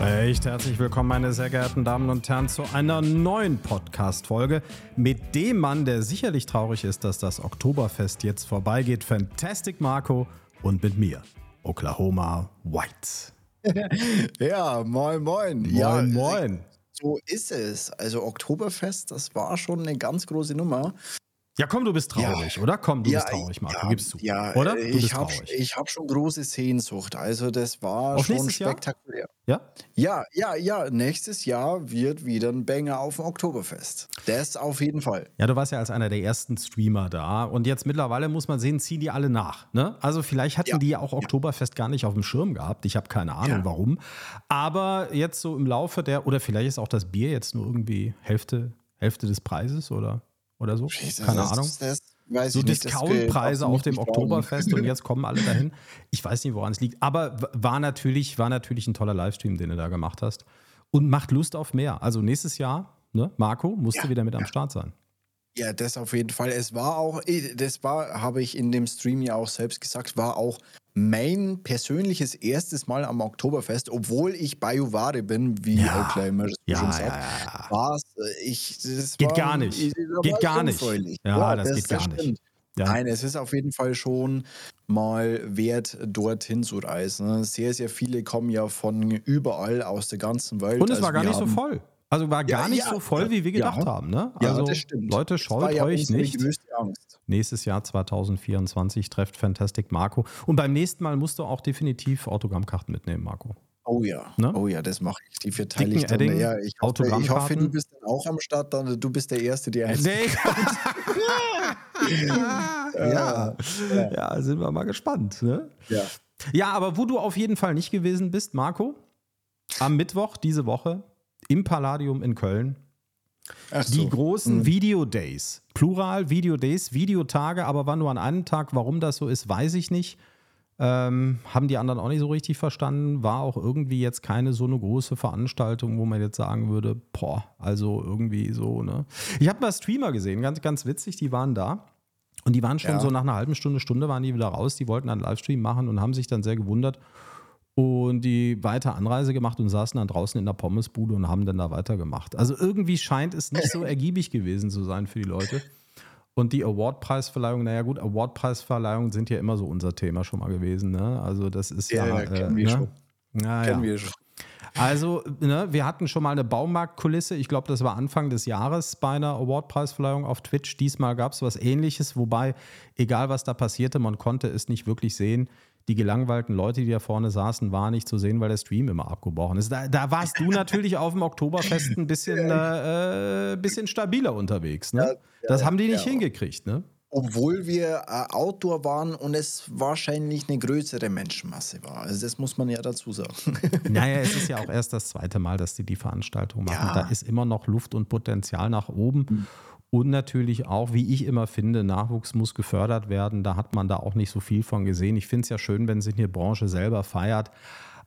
Recht herzlich willkommen, meine sehr geehrten Damen und Herren, zu einer neuen Podcast-Folge mit dem Mann, der sicherlich traurig ist, dass das Oktoberfest jetzt vorbeigeht. Fantastic Marco und mit mir, Oklahoma White. ja, moin, moin. Moin, ja, moin. So ist es. Also Oktoberfest, das war schon eine ganz große Nummer. Ja, komm, du bist traurig, ja. oder? Komm, du ja, bist traurig, Marco, ja, gibst zu. Ja, oder? Du ich habe hab schon große Sehnsucht. Also das war Auf schon spektakulär. Jahr? Ja? Ja, ja, ja. Nächstes Jahr wird wieder ein Banger auf dem Oktoberfest. Das auf jeden Fall. Ja, du warst ja als einer der ersten Streamer da. Und jetzt mittlerweile muss man sehen, ziehen die alle nach. Ne? Also vielleicht hatten die ja auch Oktoberfest gar nicht auf dem Schirm gehabt. Ich habe keine Ahnung warum. Aber jetzt so im Laufe der, oder vielleicht ist auch das Bier jetzt nur irgendwie Hälfte, Hälfte des Preises oder? Oder so. Jesus, Keine das, Ahnung. Das, das so Discountpreise auf dem Oktoberfest und jetzt kommen alle dahin. Ich weiß nicht, woran es liegt. Aber war natürlich, war natürlich ein toller Livestream, den du da gemacht hast. Und macht Lust auf mehr. Also nächstes Jahr, ne, Marco, musst ja, du wieder mit ja. am Start sein. Ja, das auf jeden Fall. Es war auch, das war, habe ich in dem Stream ja auch selbst gesagt, war auch mein persönliches erstes Mal am Oktoberfest, obwohl ich Bayouware bin, wie ja. Oakler immer ja, schon sagt, ja, war es, ich, das geht war, gar nicht. Ich, geht gar nicht. Ja, das, das, geht gar stimmt. nicht. Nein, es ist auf jeden Fall schon mal wert, dorthin zu reisen. Sehr, sehr viele kommen ja von überall aus der ganzen Welt. Und es also war gar nicht so voll. Also war gar Ja, nicht ja, so voll, wie wir gedacht ja. haben. Ne? Ja, Also das stimmt. Leute, ja euch nicht. Angst. Nächstes Jahr 2024 trefft Fantastic Marco. Und beim nächsten Mal musst du auch definitiv Autogrammkarten mitnehmen, Marco. Oh ja, Ne? oh ja, das mache ich. Die verteile Dicken ich dann. Ja, ich, hoffe, ich hoffe, du bist dann auch am Start. Dann, du bist der Erste, der eins. Nee. ja. ja, sind wir mal gespannt. Ne? Ja. Ja, aber wo du auf jeden Fall nicht gewesen bist, Marco, am Mittwoch diese Woche im Palladium in Köln, Ach die so. großen Mhm. Video Days. Plural Video Days, Videotage, aber war nur an einem Tag. Warum das so ist, weiß ich nicht. Ähm, haben die anderen auch nicht so richtig verstanden. War auch irgendwie jetzt keine so eine große Veranstaltung, wo man jetzt sagen würde, boah, also irgendwie so, ne? Ich habe mal Streamer gesehen, ganz, ganz witzig, die waren da. Und die waren schon Ja. so nach einer halben Stunde, Stunde waren die wieder raus. Die wollten einen Livestream machen und haben sich dann sehr gewundert und die weiter Anreise gemacht und saßen dann draußen in der Pommesbude und haben dann da weitergemacht. Also irgendwie scheint es nicht so ergiebig gewesen zu sein für die Leute. Und die Awardpreisverleihung, naja gut, Awardpreisverleihungen sind ja immer so unser Thema schon mal gewesen. Ne? Also das ist ja. Ja, ja, kennen wir ne? schon. Ja, Kennen wir schon. Also, ne, wir hatten schon mal eine Baumarktkulisse. Ich glaube, das war Anfang des Jahres bei einer Awardpreisverleihung auf Twitch. Diesmal gab es was ähnliches, wobei, egal was da passierte, man konnte es nicht wirklich sehen. Die gelangweilten Leute, die da vorne saßen, waren nicht zu sehen, weil der Stream immer abgebrochen ist. Da, da warst du natürlich auf dem Oktoberfest ein bisschen, äh, äh, bisschen stabiler unterwegs. Ne? Ja, ja, das haben die nicht ja. hingekriegt. Ne? Obwohl wir äh, Outdoor waren und es wahrscheinlich eine größere Menschenmasse war. Also das muss man ja dazu sagen. Naja, es ist ja auch erst das zweite Mal, dass die die Veranstaltung machen. Da ist immer noch Luft und Potenzial nach oben. Und natürlich auch, wie ich immer finde, Nachwuchs muss gefördert werden. Da hat man da auch nicht so viel von gesehen. Ich finde es ja schön, wenn sich eine Branche selber feiert.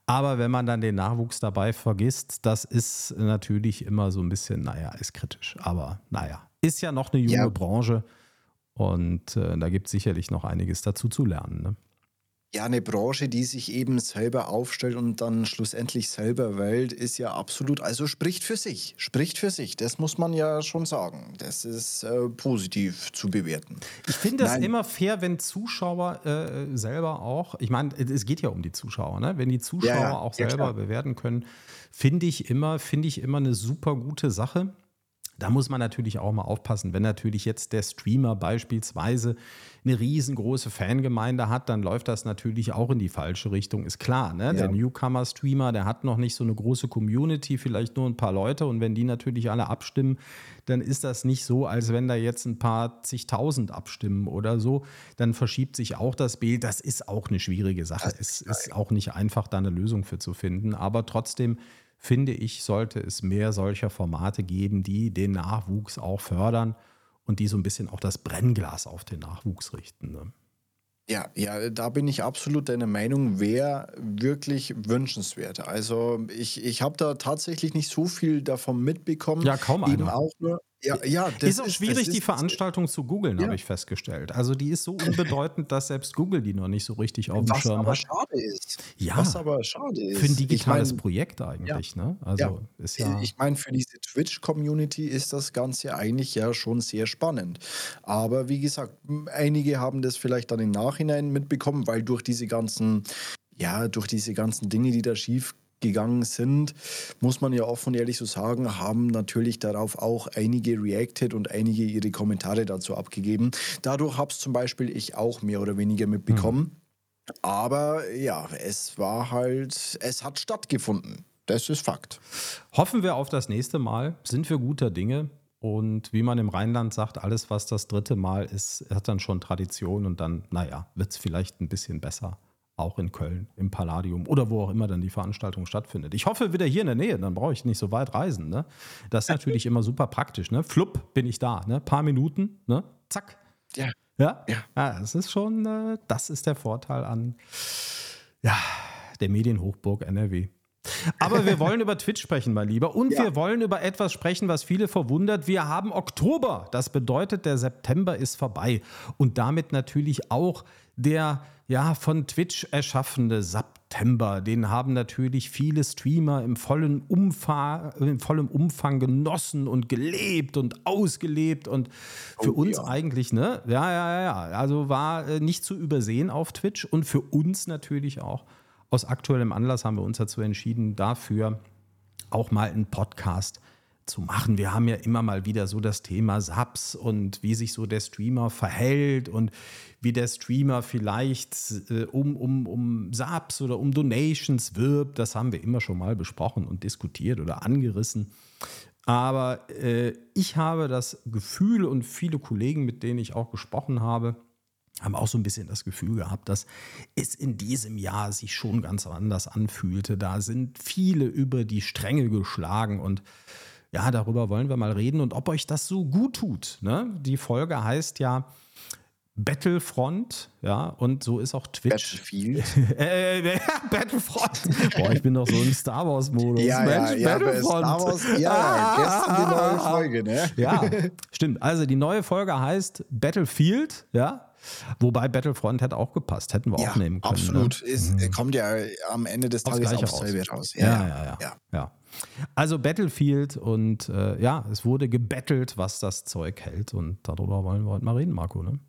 Aber wenn man dann den Nachwuchs dabei vergisst, das ist natürlich immer so ein bisschen, naja, ist kritisch. Aber naja, ist ja noch eine junge Ja. Branche. Und äh, da gibt es sicherlich noch einiges dazu zu lernen. Ne? Ja, eine Branche, die sich eben selber aufstellt und dann schlussendlich selber wählt, ist ja absolut, also spricht für sich. Spricht für sich. Das muss man ja schon sagen. Das ist äh, positiv zu bewerten. Ich finde das Nein. immer fair, wenn Zuschauer äh, selber auch, ich meine, es geht ja um die Zuschauer, ne? wenn die Zuschauer Ja, ja. auch selber klar. bewerten können, finde ich immer, finde ich immer eine super gute Sache. Da muss man natürlich auch mal aufpassen. Wenn natürlich jetzt der Streamer beispielsweise eine riesengroße Fangemeinde hat, dann läuft das natürlich auch in die falsche Richtung, ist klar. Ne? Der Newcomer-Streamer, der hat noch nicht so eine große Community, vielleicht nur ein paar Leute. Und wenn die natürlich alle abstimmen, dann ist das nicht so, als wenn da jetzt ein paar zigtausend abstimmen oder so. Dann verschiebt sich auch das Bild. Das ist auch eine schwierige Sache. Es ist auch nicht einfach, da eine Lösung für zu finden. Aber trotzdem finde ich, sollte es mehr solcher Formate geben, die den Nachwuchs auch fördern und die so ein bisschen auch das Brennglas auf den Nachwuchs richten. Ne? Ja, ja, da bin ich absolut deiner Meinung, wäre wirklich wünschenswert. Also ich, ich habe da tatsächlich nicht so viel davon mitbekommen. Ja, kaum Eben einer. auch nur, Ja, ja, das ist auch schwierig, ist, die Veranstaltung zu googeln, ja. habe ich festgestellt. Also die ist so unbedeutend, dass selbst Google die noch nicht so richtig auf dem Schirm hat. Was aber schade ist. Ja, was aber schade ist. Für ein digitales ich mein, Projekt eigentlich, ja, ne? Also ja. ist ja. Ich meine, für diese Twitch-Community ist das Ganze eigentlich ja schon sehr spannend. Aber wie gesagt, einige haben das vielleicht dann im Nachhinein mitbekommen, weil durch diese ganzen ja, durch diese ganzen Dinge, die da schief gegangen sind, muss man ja offen und ehrlich so sagen, haben natürlich darauf auch einige reacted und einige ihre Kommentare dazu abgegeben. Dadurch habe es zum Beispiel ich auch mehr oder weniger mitbekommen. Mhm. Aber ja, es war halt, es hat stattgefunden. Das ist Fakt. Hoffen wir auf das nächste Mal. Sind wir guter Dinge. Und wie man im Rheinland sagt, alles, was das dritte Mal ist, hat dann schon Tradition und dann, naja, wird es vielleicht ein bisschen besser auch in Köln, im Palladium oder wo auch immer dann die Veranstaltung stattfindet. Ich hoffe wieder hier in der Nähe, dann brauche ich nicht so weit reisen. Ne? Das ist natürlich immer super praktisch. Ne? Flupp bin ich da, ne? paar Minuten, ne? zack. Ja. Ja? ja. ja das ist schon, äh, das ist der Vorteil an ja, der Medienhochburg NRW. Aber wir wollen über Twitch sprechen, mein Lieber. Und ja. wir wollen über etwas sprechen, was viele verwundert. Wir haben Oktober. Das bedeutet, der September ist vorbei. Und damit natürlich auch der ja, von Twitch erschaffene September, den haben natürlich viele Streamer im vollen, Umfang, im vollen Umfang genossen und gelebt und ausgelebt und für oh, uns ja. eigentlich, ne? Ja, ja, ja, also war äh, nicht zu übersehen auf Twitch und für uns natürlich auch. Aus aktuellem Anlass haben wir uns dazu entschieden, dafür auch mal einen Podcast zu machen. Wir haben ja immer mal wieder so das Thema Subs und wie sich so der Streamer verhält und wie der Streamer vielleicht äh, um, um, um Subs oder um Donations wirbt. Das haben wir immer schon mal besprochen und diskutiert oder angerissen. Aber äh, ich habe das Gefühl und viele Kollegen, mit denen ich auch gesprochen habe, haben auch so ein bisschen das Gefühl gehabt, dass es in diesem Jahr sich schon ganz anders anfühlte. Da sind viele über die Stränge geschlagen und ja, darüber wollen wir mal reden und ob euch das so gut tut. Ne? Die Folge heißt ja Battlefront, ja, und so ist auch Twitch. Battlefield. äh, äh, Battlefront. Boah, ich bin doch so im Star Wars-Modus. Ja, Mensch, ja, Battlefront. Star Wars, ja, ah, gestern die neue Folge, ne? Ja, stimmt. Also die neue Folge heißt Battlefield, ja. Wobei Battlefront hätte auch gepasst, hätten wir ja, auch nehmen können. Ne? Absolut. Ne? Ist, mhm. Kommt ja am Ende des Tages aufs selbe raus. Ja ja, ja, ja, ja. Also Battlefield und äh, ja, es wurde gebettelt, was das Zeug hält. Und darüber wollen wir heute mal reden, Marco, ne?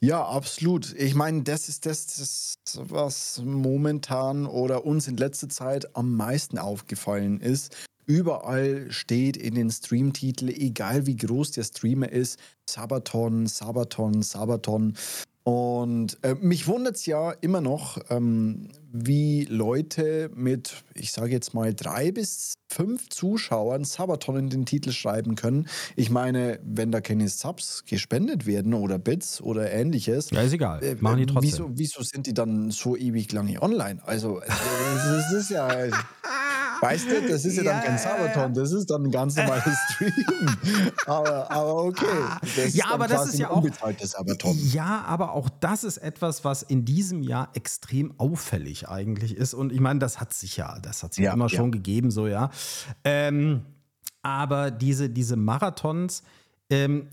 Ja, absolut. Ich meine, das ist das, das, was momentan oder uns in letzter Zeit am meisten aufgefallen ist. Überall steht in den Streamtiteln, egal wie groß der Streamer ist, Sabaton, Sabaton, Sabaton. Und äh, mich wundert es ja immer noch, ähm, wie Leute mit, ich sage jetzt mal, drei bis fünf Zuschauern Sabaton in den Titel schreiben können. Ich meine, wenn da keine Subs gespendet werden oder Bits oder ähnliches. Ja, ist egal. Äh, Machen die trotzdem. Wieso, wieso sind die dann so ewig lange online? Also, äh, das ist ja. Weißt du, das ist ja, ja dann kein Sabaton, das ist dann ein ganz normales Stream. aber, aber okay. Das ja, aber das ist ja auch. Sabaton. Ja, aber auch das ist etwas, was in diesem Jahr extrem auffällig eigentlich ist. Und ich meine, das hat sich ja, das hat sich ja, immer schon gegeben, so ja. Ähm, aber diese, diese Marathons, ähm,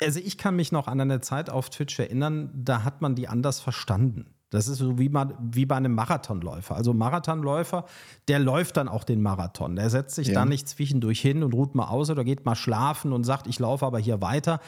also ich kann mich noch an eine Zeit auf Twitch erinnern, da hat man die anders verstanden. Das ist so wie, man, wie bei einem Marathonläufer. Also Marathonläufer, der läuft dann auch den Marathon. Der setzt sich ja. dann nicht zwischendurch hin und ruht mal aus oder geht mal schlafen und sagt, ich laufe aber hier weiter.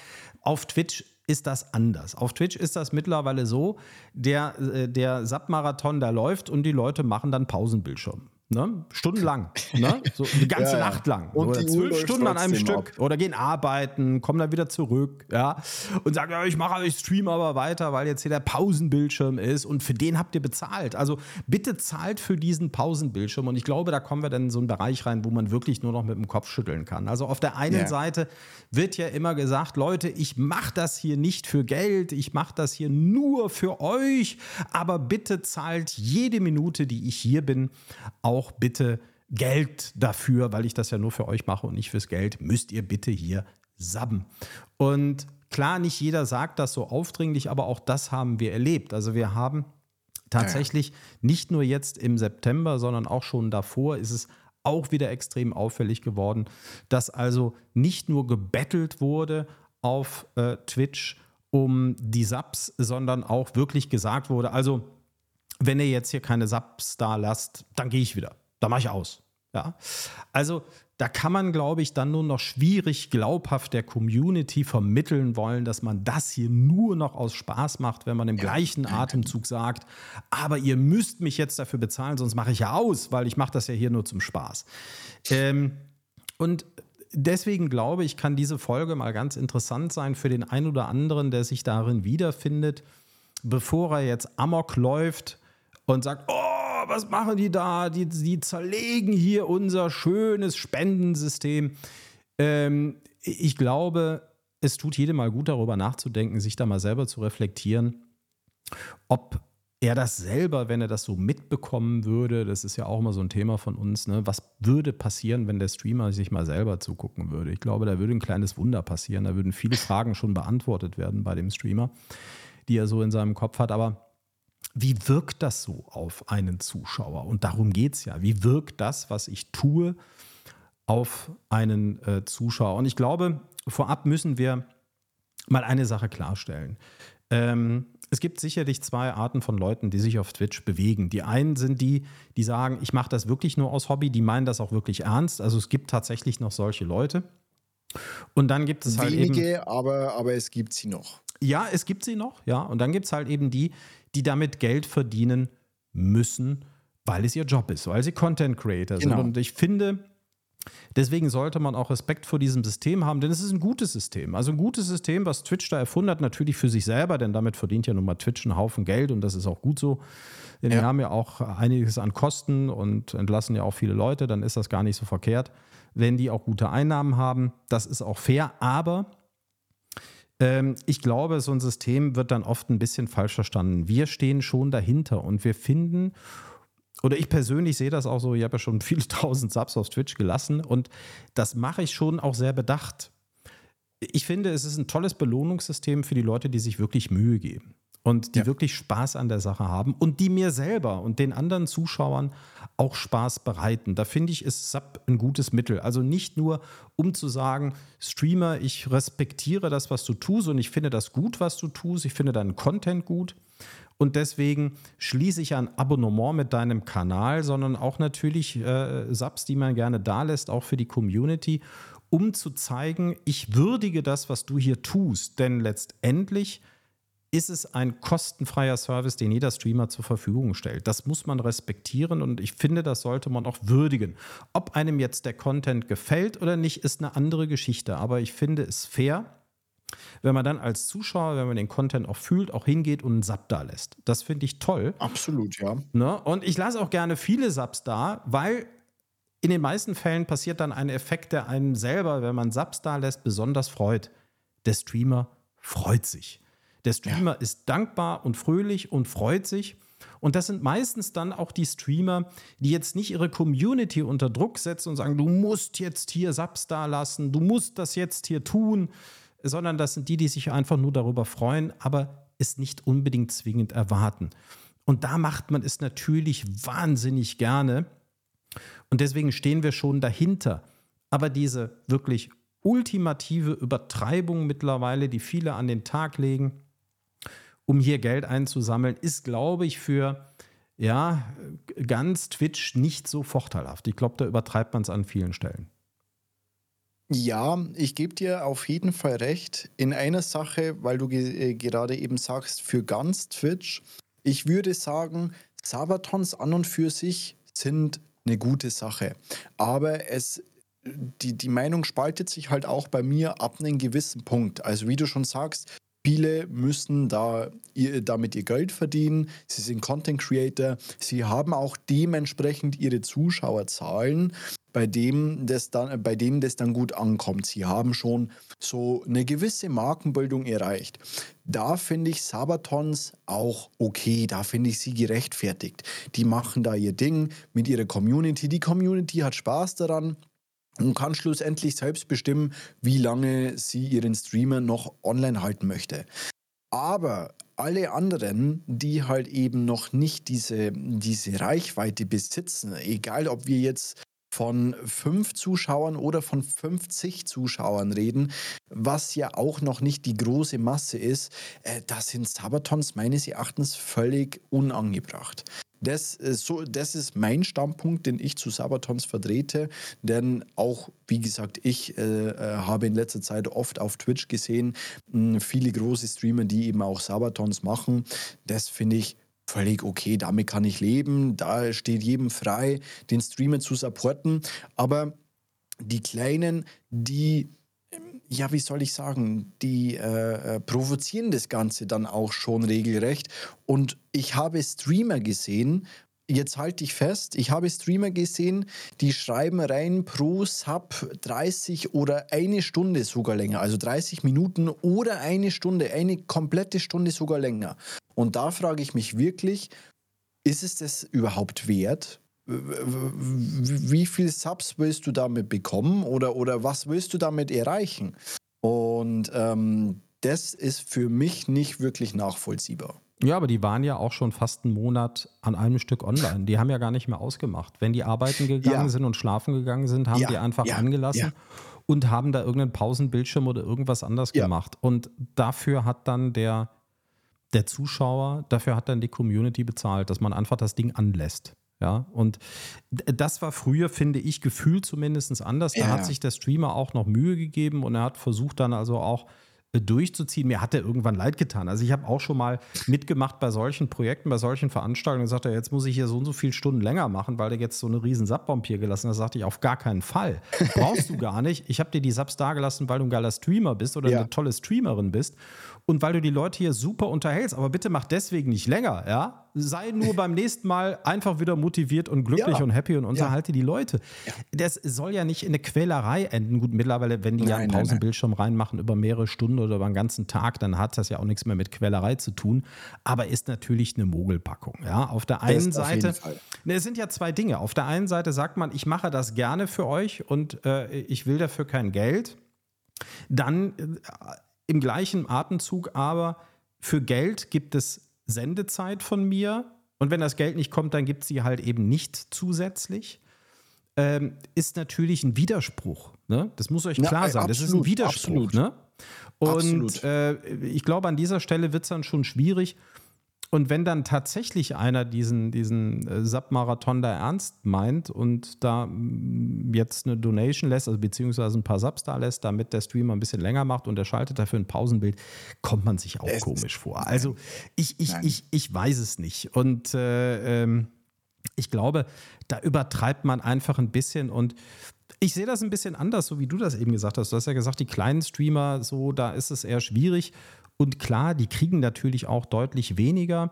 Auf Twitch ist das anders. Auf Twitch ist das mittlerweile so, der, äh, der SAP-Marathon, der läuft und die Leute machen dann Pausenbildschirm. Ne? Stundenlang. Ne? So die ganze ja, Nacht lang. Und oder zwölf Stunden an einem Stück. Ab. Oder gehen arbeiten, kommen dann wieder zurück, ja. Und sagen, ja, ich mache, ich streame aber weiter, weil jetzt hier der Pausenbildschirm ist und für den habt ihr bezahlt. Also bitte zahlt für diesen Pausenbildschirm. Und ich glaube, da kommen wir dann in so einen Bereich rein, wo man wirklich nur noch mit dem Kopf schütteln kann. Also auf der einen ja. Seite wird ja immer gesagt, Leute, ich mache das hier nicht für Geld, ich mache das hier nur für euch, aber bitte zahlt jede Minute, die ich hier bin, auch auch bitte Geld dafür, weil ich das ja nur für euch mache und nicht fürs Geld, müsst ihr bitte hier sabben. Und klar, nicht jeder sagt das so aufdringlich, aber auch das haben wir erlebt. Also wir haben tatsächlich nicht nur jetzt im September, sondern auch schon davor ist es auch wieder extrem auffällig geworden, dass also nicht nur gebettelt wurde auf äh, Twitch um die Subs, sondern auch wirklich gesagt wurde, also wenn ihr jetzt hier keine Subs da lasst, dann gehe ich wieder. Da mache ich aus. Ja. Also da kann man, glaube ich, dann nur noch schwierig glaubhaft der Community vermitteln wollen, dass man das hier nur noch aus Spaß macht, wenn man im ja. gleichen Atemzug sagt, aber ihr müsst mich jetzt dafür bezahlen, sonst mache ich ja aus, weil ich mache das ja hier nur zum Spaß. Ähm, und deswegen glaube ich, kann diese Folge mal ganz interessant sein für den einen oder anderen, der sich darin wiederfindet, bevor er jetzt Amok läuft und sagt, oh, was machen die da? Die, die zerlegen hier unser schönes Spendensystem. Ähm, ich glaube, es tut jedem mal gut, darüber nachzudenken, sich da mal selber zu reflektieren, ob er das selber, wenn er das so mitbekommen würde, das ist ja auch immer so ein Thema von uns, ne? was würde passieren, wenn der Streamer sich mal selber zugucken würde? Ich glaube, da würde ein kleines Wunder passieren. Da würden viele Fragen schon beantwortet werden bei dem Streamer, die er so in seinem Kopf hat. Aber wie wirkt das so auf einen Zuschauer? Und darum geht es ja. Wie wirkt das, was ich tue, auf einen äh, Zuschauer? Und ich glaube, vorab müssen wir mal eine Sache klarstellen. Ähm, es gibt sicherlich zwei Arten von Leuten, die sich auf Twitch bewegen. Die einen sind die, die sagen, ich mache das wirklich nur aus Hobby, die meinen das auch wirklich ernst. Also es gibt tatsächlich noch solche Leute. Und dann gibt es halt Wenige, eben, aber, aber es gibt sie noch. Ja, es gibt sie noch, ja. Und dann gibt es halt eben die, die damit Geld verdienen müssen, weil es ihr Job ist, weil sie Content Creator genau. sind. Und ich finde, deswegen sollte man auch Respekt vor diesem System haben, denn es ist ein gutes System. Also ein gutes System, was Twitch da erfunden hat, natürlich für sich selber, denn damit verdient ja nun mal Twitch einen Haufen Geld und das ist auch gut so. Denn ja. wir haben ja auch einiges an Kosten und entlassen ja auch viele Leute, dann ist das gar nicht so verkehrt, wenn die auch gute Einnahmen haben. Das ist auch fair, aber ich glaube, so ein System wird dann oft ein bisschen falsch verstanden. Wir stehen schon dahinter und wir finden, oder ich persönlich sehe das auch so, ich habe ja schon viele tausend Subs auf Twitch gelassen und das mache ich schon auch sehr bedacht. Ich finde, es ist ein tolles Belohnungssystem für die Leute, die sich wirklich Mühe geben und die ja. wirklich Spaß an der Sache haben und die mir selber und den anderen Zuschauern auch Spaß bereiten. Da finde ich, ist SAP ein gutes Mittel. Also nicht nur, um zu sagen, Streamer, ich respektiere das, was du tust und ich finde das gut, was du tust, ich finde deinen Content gut und deswegen schließe ich ein Abonnement mit deinem Kanal, sondern auch natürlich äh, Subs, die man gerne da lässt, auch für die Community, um zu zeigen, ich würdige das, was du hier tust. Denn letztendlich ist es ein kostenfreier Service, den jeder Streamer zur Verfügung stellt. Das muss man respektieren und ich finde, das sollte man auch würdigen. Ob einem jetzt der Content gefällt oder nicht, ist eine andere Geschichte. Aber ich finde es fair, wenn man dann als Zuschauer, wenn man den Content auch fühlt, auch hingeht und einen Sub da lässt. Das finde ich toll. Absolut, ja. Ne? Und ich lasse auch gerne viele Subs da, weil in den meisten Fällen passiert dann ein Effekt, der einem selber, wenn man Subs da lässt, besonders freut. Der Streamer freut sich. Der Streamer ja. ist dankbar und fröhlich und freut sich. Und das sind meistens dann auch die Streamer, die jetzt nicht ihre Community unter Druck setzen und sagen, du musst jetzt hier Subs da lassen, du musst das jetzt hier tun, sondern das sind die, die sich einfach nur darüber freuen, aber es nicht unbedingt zwingend erwarten. Und da macht man es natürlich wahnsinnig gerne. Und deswegen stehen wir schon dahinter. Aber diese wirklich ultimative Übertreibung mittlerweile, die viele an den Tag legen, um hier Geld einzusammeln, ist, glaube ich, für ja, ganz Twitch nicht so vorteilhaft. Ich glaube, da übertreibt man es an vielen Stellen. Ja, ich gebe dir auf jeden Fall recht in einer Sache, weil du ge äh, gerade eben sagst, für ganz Twitch. Ich würde sagen, Sabatons an und für sich sind eine gute Sache. Aber es, die, die Meinung spaltet sich halt auch bei mir ab einem gewissen Punkt. Also wie du schon sagst, Viele müssen da ihr, damit ihr Geld verdienen. Sie sind Content Creator. Sie haben auch dementsprechend ihre Zuschauerzahlen, bei, dem das dann, bei denen das dann gut ankommt. Sie haben schon so eine gewisse Markenbildung erreicht. Da finde ich Sabatons auch okay. Da finde ich sie gerechtfertigt. Die machen da ihr Ding mit ihrer Community. Die Community hat Spaß daran und kann schlussendlich selbst bestimmen, wie lange sie ihren Streamer noch online halten möchte. Aber alle anderen, die halt eben noch nicht diese, diese Reichweite besitzen, egal ob wir jetzt von fünf Zuschauern oder von 50 Zuschauern reden, was ja auch noch nicht die große Masse ist, äh, da sind Sabatons meines Erachtens völlig unangebracht. Das ist, so, das ist mein Standpunkt, den ich zu Sabatons vertrete. Denn auch, wie gesagt, ich äh, äh habe in letzter Zeit oft auf Twitch gesehen, mh, viele große Streamer, die eben auch Sabatons machen. Das finde ich völlig okay, damit kann ich leben, da steht jedem frei, den Streamer zu supporten. Aber die Kleinen, die, ja, wie soll ich sagen, die äh, äh, provozieren das Ganze dann auch schon regelrecht. Und ich habe Streamer gesehen, jetzt halte ich fest, ich habe Streamer gesehen, die schreiben rein pro Sub 30 oder eine Stunde sogar länger, also 30 Minuten oder eine Stunde, eine komplette Stunde sogar länger. Und da frage ich mich wirklich, ist es das überhaupt wert? Wie viele Subs willst du damit bekommen oder, oder was willst du damit erreichen? Und ähm, das ist für mich nicht wirklich nachvollziehbar. Ja, aber die waren ja auch schon fast einen Monat an einem Stück online. Die haben ja gar nicht mehr ausgemacht. Wenn die arbeiten gegangen ja. sind und schlafen gegangen sind, haben ja. die einfach ja. angelassen und haben da irgendeinen Pausenbildschirm oder irgendwas anders gemacht. Und dafür hat dann der der Zuschauer, dafür hat dann die Community bezahlt, dass man einfach das Ding anlässt. Ja, und das war früher, finde ich, gefühlt zumindest anders. Da ja. hat sich der Streamer auch noch Mühe gegeben und er hat versucht dann also auch durchzuziehen. Mir hat er irgendwann leid getan. Also ich habe auch schon mal mitgemacht bei solchen Projekten, bei solchen Veranstaltungen. Sagt er, jetzt muss ich hier so und so viele Stunden länger machen, weil der jetzt so eine riesen Subbomb hier gelassen hat. Da sagte ich, auf gar keinen Fall. Brauchst du gar nicht. Ich habe dir die Subs da gelassen, weil du ein geiler Streamer bist oder ja. eine tolle Streamerin bist und weil du die Leute hier super unterhältst. Aber bitte mach deswegen nicht länger, ja? sei nur beim nächsten Mal einfach wieder motiviert und glücklich ja. und happy und unterhalte ja. die Leute. Ja. Das soll ja nicht in eine Quälerei enden. Gut, mittlerweile, wenn die nein, ja einen Pausenbildschirm reinmachen über mehrere Stunden oder über einen ganzen Tag, dann hat das ja auch nichts mehr mit Quälerei zu tun. Aber ist natürlich eine Mogelpackung. Ja, auf der einen Seite, ne, es sind ja zwei Dinge. Auf der einen Seite sagt man, ich mache das gerne für euch und äh, ich will dafür kein Geld. Dann äh, im gleichen Atemzug aber für Geld gibt es Sendezeit von mir. Und wenn das Geld nicht kommt, dann gibt es sie halt eben nicht zusätzlich. Ähm, ist natürlich ein Widerspruch. Ne? Das muss euch klar ja, sein. Absolut, das ist ein Widerspruch. Ne? Und äh, ich glaube, an dieser Stelle wird es dann schon schwierig, und wenn dann tatsächlich einer diesen, diesen äh, Sub-Marathon da ernst meint und da mm, jetzt eine Donation lässt, also beziehungsweise ein paar Subs da lässt, damit der Streamer ein bisschen länger macht und er schaltet dafür ein Pausenbild, kommt man sich auch es komisch vor. Also ich, ich, ich, ich weiß es nicht. Und äh, ähm, ich glaube, da übertreibt man einfach ein bisschen und ich sehe das ein bisschen anders, so wie du das eben gesagt hast. Du hast ja gesagt, die kleinen Streamer, so, da ist es eher schwierig. Und klar, die kriegen natürlich auch deutlich weniger.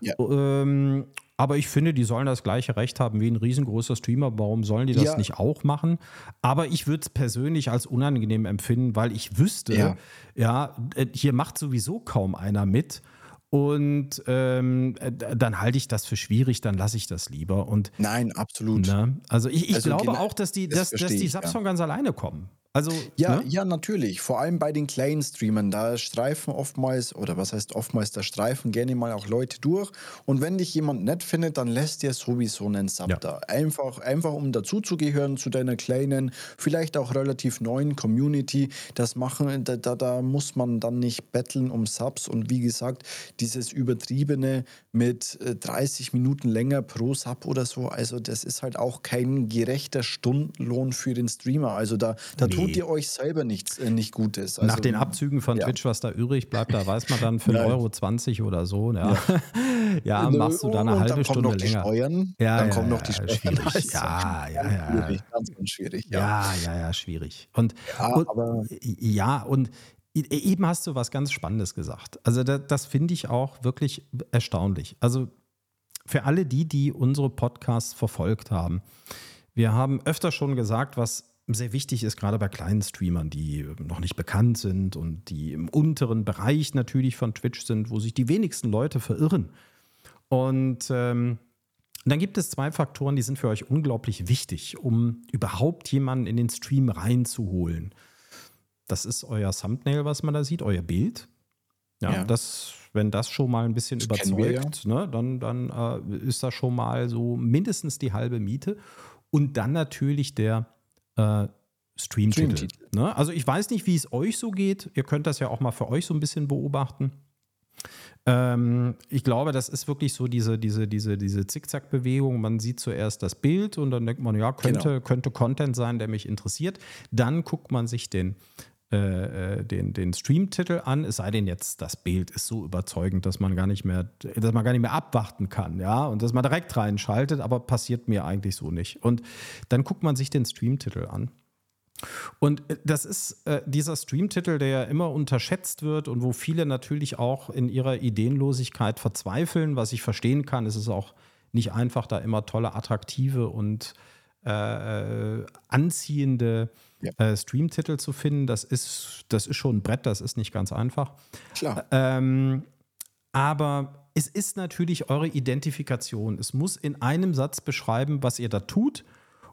Ja. Ähm, aber ich finde, die sollen das gleiche Recht haben wie ein riesengroßer Streamer. Warum sollen die das ja. nicht auch machen? Aber ich würde es persönlich als unangenehm empfinden, weil ich wüsste, ja. ja, äh, hier macht sowieso kaum einer mit. Und ähm, äh, dann halte ich das für schwierig, dann lasse ich das lieber. Und, Nein, absolut. Ne? Also ich, ich also glaube auch, dass die, das dass, dass die Subs ja. von ganz alleine kommen. Also, ja, ne? ja, natürlich. Vor allem bei den kleinen Streamern. Da streifen oftmals, oder was heißt oftmals, da streifen gerne mal auch Leute durch. Und wenn dich jemand nett findet, dann lässt dir sowieso einen Sub ja. da. Einfach, einfach um dazuzugehören zu deiner kleinen, vielleicht auch relativ neuen Community. Das machen, da, da, da muss man dann nicht betteln um Subs. Und wie gesagt, dieses übertriebene mit 30 äh, Minuten länger pro Sub oder so, also das ist halt auch kein gerechter Stundenlohn für den Streamer. Also da, da nee. Tut ihr euch selber nichts äh, nicht Gutes. Also, Nach den Abzügen von ja. Twitch, was da übrig bleibt, da weiß man dann für 1,20 Euro 20 oder so. Ja, ja. machst du da eine halbe Stunde länger. Steuern, ja, dann kommen noch die Steuern. Schwierig. Ja, ja, ja. Schwierig, ganz, ganz schwierig. Ja, ja, ja, schwierig. Und, und ja, und eben hast du was ganz Spannendes gesagt. Also das, das finde ich auch wirklich erstaunlich. Also für alle die, die unsere Podcasts verfolgt haben, wir haben öfter schon gesagt, was sehr wichtig ist, gerade bei kleinen Streamern, die noch nicht bekannt sind und die im unteren Bereich natürlich von Twitch sind, wo sich die wenigsten Leute verirren. Und ähm, dann gibt es zwei Faktoren, die sind für euch unglaublich wichtig, um überhaupt jemanden in den Stream reinzuholen. Das ist euer Thumbnail, was man da sieht, euer Bild. Ja, ja. Das, wenn das schon mal ein bisschen das überzeugt, ja. ne, dann, dann äh, ist das schon mal so mindestens die halbe Miete. Und dann natürlich der äh, Streamtitel. Streamtitel. Ne? Also ich weiß nicht, wie es euch so geht. Ihr könnt das ja auch mal für euch so ein bisschen beobachten. Ähm, ich glaube, das ist wirklich so diese, diese, diese, diese Zickzack-Bewegung. Man sieht zuerst das Bild und dann denkt man, ja, könnte, Genau. könnte Content sein, der mich interessiert. Dann guckt man sich den, äh, äh, den, den Streamtitel an, es sei denn jetzt, das Bild ist so überzeugend, dass man gar nicht mehr, dass man gar nicht mehr abwarten kann, ja, und dass man direkt reinschaltet, aber passiert mir eigentlich so nicht. Und dann guckt man sich den Streamtitel an. Und äh, das ist äh, dieser Streamtitel, der ja immer unterschätzt wird und wo viele natürlich auch in ihrer Ideenlosigkeit verzweifeln, was ich verstehen kann. Es ist auch nicht einfach, da immer tolle, attraktive und äh, äh, anziehende Ja. äh, Streamtitel zu finden. Das ist, das ist schon ein Brett, das ist nicht ganz einfach. Klar. Ähm, aber es ist natürlich eure Identifikation. Es muss in einem Satz beschreiben, was ihr da tut.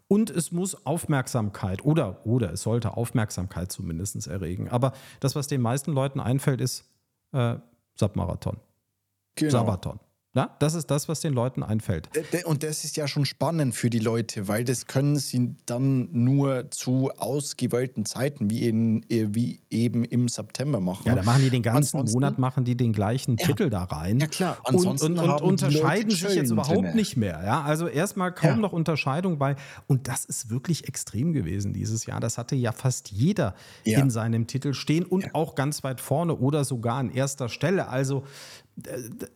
Und es muss Aufmerksamkeit oder, oder es sollte Aufmerksamkeit zumindest erregen. Aber das, was den meisten Leuten einfällt, ist äh, Submarathon, Genau. Sabaton. Ja, das ist das, was den Leuten einfällt. D- Und das ist ja schon spannend für die Leute, weil das können sie dann nur zu ausgewählten Zeiten, wie, in, äh, wie eben im September machen. Ja, da machen die den ganzen Ansonsten- Monat, machen die den gleichen Titel da rein. Ja, klar. Und, Ansonsten und, und die unterscheiden sich jetzt überhaupt drinne. nicht mehr. Ja, also erstmal kaum Ja. noch Unterscheidung bei. Und das ist wirklich extrem gewesen dieses Jahr. Das hatte ja fast jeder Ja. in seinem Titel stehen und auch ganz weit vorne oder sogar an erster Stelle. Also äh,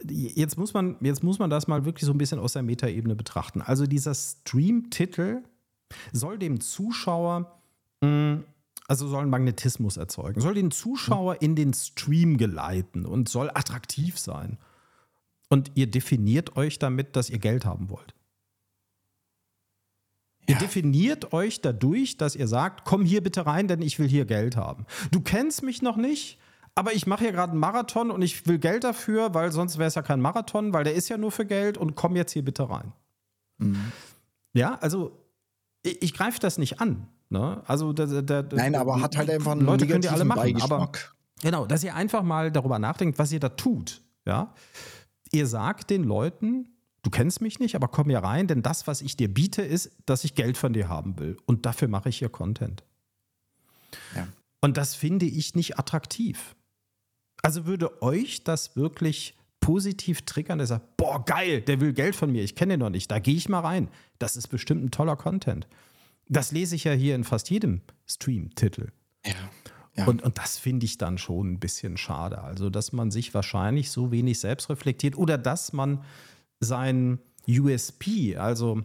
jetzt muss man, jetzt muss man das mal wirklich so ein bisschen aus der Metaebene betrachten. Also dieser Stream-Titel soll dem Zuschauer mh, also soll einen Magnetismus erzeugen, soll den Zuschauer in den Stream geleiten und soll attraktiv sein. Und ihr definiert euch damit, dass ihr Geld haben wollt. Ihr definiert euch dadurch, dass ihr sagt, komm hier bitte rein, denn ich will hier Geld haben. Du kennst mich noch nicht, aber ich mache hier gerade einen Marathon und ich will Geld dafür, weil sonst wäre es ja kein Marathon, weil der ist ja nur für Geld und komm jetzt hier bitte rein. Mhm. Ja, also ich, ich greife das nicht an. Ne? Also der, der, der, Nein, aber hat halt einfach einen Leute könnt ihr alle machen, aber genau, dass ihr einfach mal darüber nachdenkt, was ihr da tut. Ja, ihr sagt den Leuten, du kennst mich nicht, aber komm hier rein, denn das, was ich dir biete, ist, dass ich Geld von dir haben will und dafür mache ich hier Content. Ja. Und das finde ich nicht attraktiv. Also würde euch das wirklich positiv triggern, der sagt, boah, geil, der will Geld von mir, ich kenne den noch nicht, da gehe ich mal rein. Das ist bestimmt ein toller Content. Das lese ich ja hier in fast jedem Stream-Titel. Ja. Ja. Und, und das finde ich dann schon ein bisschen schade. Also, dass man sich wahrscheinlich so wenig selbst reflektiert oder dass man sein USP, also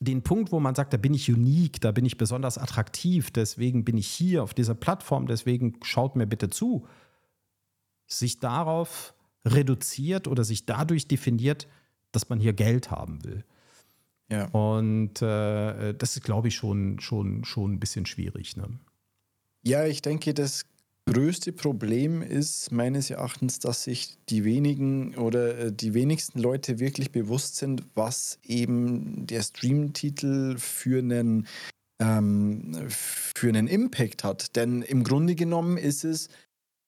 den Punkt, wo man sagt, da bin ich unique, da bin ich besonders attraktiv, deswegen bin ich hier auf dieser Plattform, deswegen schaut mir bitte zu, sich darauf reduziert oder sich dadurch definiert, dass man hier Geld haben will. ja. Und äh, das ist, glaube ich, schon, schon, schon ein bisschen schwierig. Ne? Ja, ich denke, das größte Problem ist meines Erachtens, dass sich die wenigen oder äh, die wenigsten Leute wirklich bewusst sind, was eben der Streamtitel für einen, ähm, für einen Impact hat. Denn im Grunde genommen ist es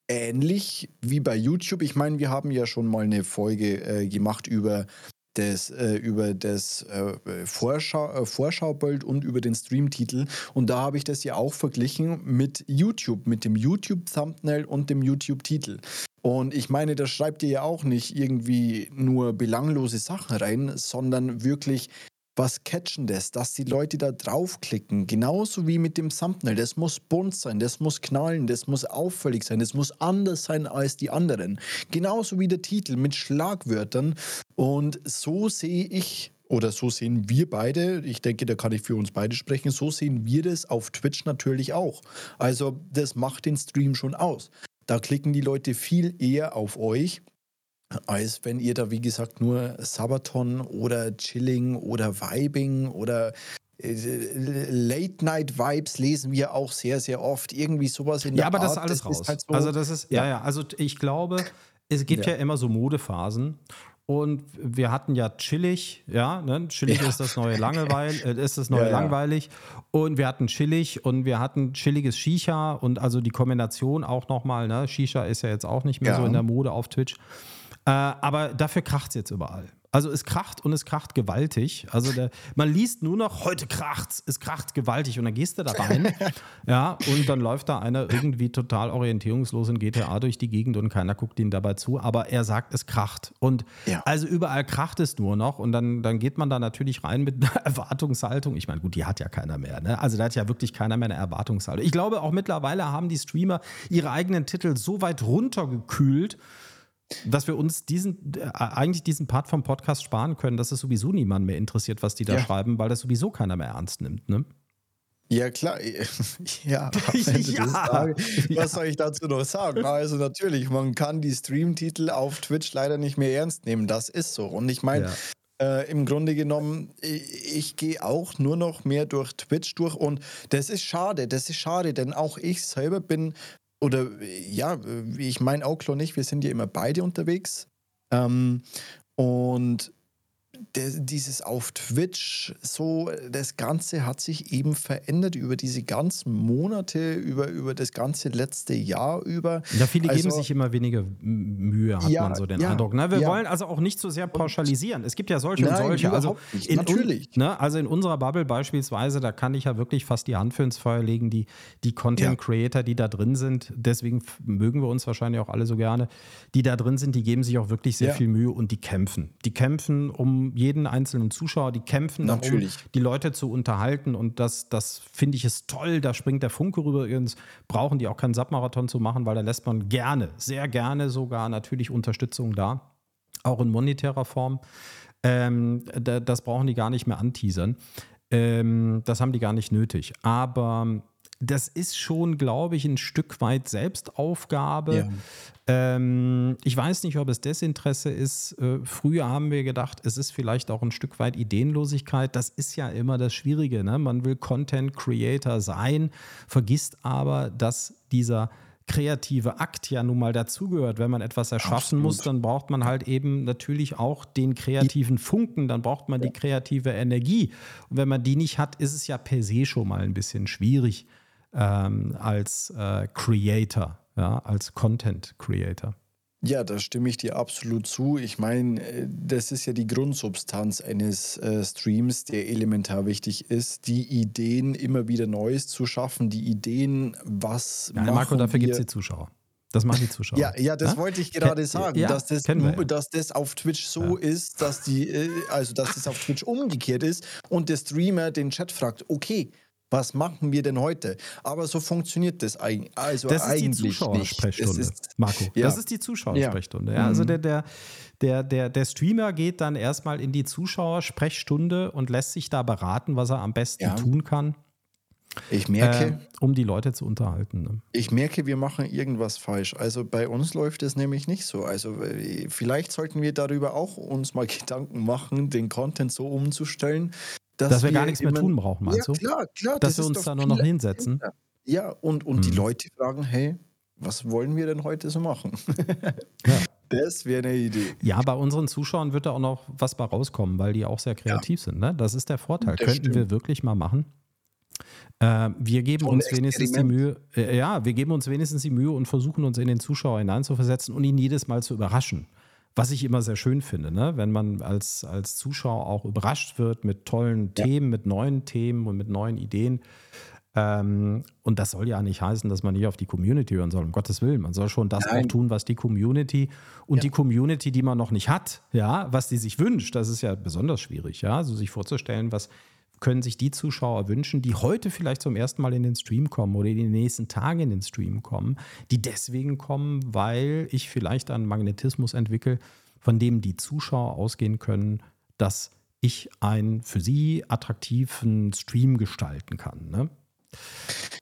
ähnlich wie bei YouTube. Ich meine, wir haben ja schon mal eine Folge äh, gemacht über das, äh, über das äh, Vorschau, äh, Vorschaubild und über den Streamtitel. Und da habe ich das ja auch verglichen mit YouTube, mit dem YouTube-Thumbnail und dem YouTube-Titel. Und ich meine, da schreibt ihr ja auch nicht irgendwie nur belanglose Sachen rein, sondern wirklich was Catchendes, dass die Leute da draufklicken. Genauso wie mit dem Thumbnail. Das muss bunt sein, das muss knallen, das muss auffällig sein, das muss anders sein als die anderen. Genauso wie der Titel mit Schlagwörtern. Und so sehe ich oder so sehen wir beide, ich denke, da kann ich für uns beide sprechen, so sehen wir das auf Twitch natürlich auch. Also das macht den Stream schon aus. Da klicken die Leute viel eher auf euch, als wenn ihr da, wie gesagt, nur Sabaton oder Chilling oder Vibing oder äh, Late-Night-Vibes lesen wir auch sehr, sehr oft. Irgendwie sowas in Ja, der aber das ist Art. alles raus. halt so- also das ist, ja, Ja. ja, also ich glaube, es gibt ja, Ja. immer so Modephasen. Und wir hatten ja chillig, ja, ne? chillig Ja. ist das neue Langeweil, äh, ist das neue Ja, ja. langweilig. Und wir hatten chillig und wir hatten chilliges Shisha und also die Kombination auch nochmal, ne? Shisha ist ja jetzt auch nicht mehr Ja. so in der Mode auf Twitch. Äh, aber dafür kracht es jetzt überall. Also es kracht und es kracht gewaltig. Also der, man liest nur noch, heute kracht's, es kracht gewaltig und dann gehst du da rein. ja, und dann läuft da einer irgendwie total orientierungslos in GTA durch die Gegend und keiner guckt ihn dabei zu. Aber er sagt, es kracht. Und ja. also überall kracht es nur noch. Und dann, dann geht man da natürlich rein mit einer Erwartungshaltung. Ich meine, gut, die hat ja keiner mehr. Ne? Also da hat ja wirklich keiner mehr eine Erwartungshaltung. Ich glaube, auch mittlerweile haben die Streamer ihre eigenen Titel so weit runtergekühlt, dass wir uns diesen, äh, eigentlich diesen Part vom Podcast sparen können, dass es sowieso niemand mehr interessiert, was die da ja. schreiben, weil das sowieso keiner mehr ernst nimmt. Ne? Ja, klar. Ja, ja. Tage, was soll ich dazu noch sagen? Also natürlich, man kann die Streamtitel auf Twitch leider nicht mehr ernst nehmen. Das ist so. Und ich meine, ja. äh, im Grunde genommen, ich, ich gehe auch nur noch mehr durch Twitch durch und das ist schade. Das ist schade, denn auch ich selber bin oder ja, ich meine auch klar nicht, wir sind ja immer beide unterwegs. Ähm, und dieses auf Twitch, so das Ganze hat sich eben verändert über diese ganzen Monate, über, über das ganze letzte Jahr über. Ja, viele also, geben sich immer weniger Mühe, hat ja, man so den ja, Eindruck. Ne? Wir ja. wollen also auch nicht so sehr pauschalisieren. Es gibt ja solche Nein, und solche. Also in, natürlich. Ne, also in unserer Bubble beispielsweise, da kann ich ja wirklich fast die Hand für ins Feuer legen, die, die Content Creator, die da drin sind, deswegen mögen wir uns wahrscheinlich auch alle so gerne, die da drin sind, die geben sich auch wirklich sehr viel Mühe und die kämpfen. Die kämpfen um jeden einzelnen Zuschauer, die kämpfen Natürlich. darum, die Leute zu unterhalten. Und das, das finde ich ist toll. Da springt der Funke rüber. Übrigens brauchen die auch keinen Submarathon zu machen, weil da lässt man gerne, sehr gerne sogar natürlich Unterstützung da. Auch in monetärer Form. Ähm, das brauchen die gar nicht mehr anteasern. Ähm, das haben die gar nicht nötig. Aber das ist schon, glaube ich, ein Stück weit Selbstaufgabe. Ja. Ähm, ich weiß nicht, ob es Desinteresse ist. Äh, früher haben wir gedacht, es ist vielleicht auch ein Stück weit Ideenlosigkeit. Das ist ja immer das Schwierige. Ne? Man will Content Creator sein, vergisst aber, dass dieser kreative Akt ja nun mal dazugehört. Wenn man etwas erschaffen Absolut. muss, dann braucht man halt eben natürlich auch den kreativen Funken, dann braucht man die kreative Energie. Und wenn man die nicht hat, ist es ja per se schon mal ein bisschen schwierig ähm, als äh, Creator, ja, als Content Creator. Ja, da stimme ich dir absolut zu. Ich meine, äh, das ist ja die Grundsubstanz eines äh, Streams, der elementar wichtig ist, die Ideen immer wieder Neues zu schaffen, die Ideen, was. Ja, Marco, dafür gibt es die Zuschauer. Das machen die Zuschauer. Ja, ja das ja? wollte ich gerade sagen, ja, dass, das, dass das auf Twitch so ja. ist, dass die, äh, also dass das auf Twitch umgekehrt ist und der Streamer den Chat fragt, okay, was machen wir denn heute? Aber so funktioniert das eigentlich. Also das ist die Zuschauersprechstunde, Marco. Ja. Das ist die Zuschauersprechstunde. Ja. Also mhm. der, der, der, der, der Streamer geht dann erstmal in die Zuschauersprechstunde und lässt sich da beraten, was er am besten tun kann. Ich merke, äh, um die Leute zu unterhalten. Ne? Ich merke, wir machen irgendwas falsch. Also bei uns läuft es nämlich nicht so. Also äh, vielleicht sollten wir darüber auch uns mal Gedanken machen, den Content so umzustellen, dass, dass wir, wir, gar nichts mehr tun brauchen, meinst ja, du? Klar, klar. Dass wir uns da nur noch hinsetzen. Ja, und, und hm. die Leute fragen, hey, was wollen wir denn heute so machen? ja. Das wäre eine Idee. Ja, bei unseren Zuschauern wird da auch noch was bei rauskommen, weil die auch sehr kreativ ja. sind. Ne? Das ist der Vorteil. Das Könnten stimmt. wir wirklich mal machen. Äh, wir geben uns wenigstens die Mühe, äh, ja, wir geben uns wenigstens die Mühe und versuchen uns in den Zuschauer hineinzuversetzen und ihn jedes Mal zu überraschen. Was ich immer sehr schön finde, ne? wenn man als, als Zuschauer auch überrascht wird mit tollen ja. Themen, mit neuen Themen und mit neuen Ideen. Ähm, und das soll ja nicht heißen, dass man nicht auf die Community hören soll, um Gottes Willen. Man soll schon das Nein. auch tun, was die Community und ja. die Community, die man noch nicht hat, ja, was die sich wünscht, das ist ja besonders schwierig, ja, also sich vorzustellen, was können sich die Zuschauer wünschen, die heute vielleicht zum ersten Mal in den Stream kommen oder in den nächsten Tagen in den Stream kommen, die deswegen kommen, weil ich vielleicht einen Magnetismus entwickle, von dem die Zuschauer ausgehen können, dass ich einen für sie attraktiven Stream gestalten kann. Ne?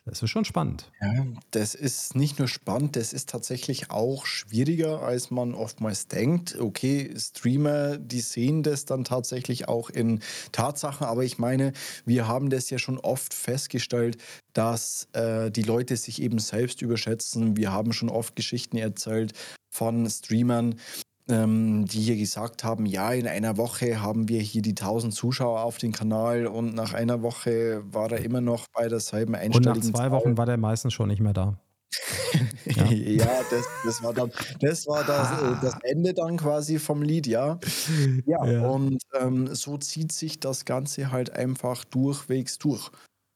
Das ist schon spannend. Ja, das ist nicht nur spannend, das ist tatsächlich auch schwieriger, als man oftmals denkt. Okay, Streamer, die sehen das dann tatsächlich auch in Tatsachen, aber ich meine, wir haben das ja schon oft festgestellt, dass äh, die Leute sich eben selbst überschätzen. Wir haben schon oft Geschichten erzählt von Streamern, ähm, die hier gesagt haben, ja, in einer Woche haben wir hier die 1000 Zuschauer auf dem Kanal und nach einer Woche war er immer noch bei derselben einstelligen Und nach zwei Zahl. Wochen war der meistens schon nicht mehr da. ja, ja das, das, war dann, das war das, ah. das Ende dann quasi vom Lied, ja. Ja, ja. und ähm, so zieht sich das Ganze halt einfach durchwegs durch.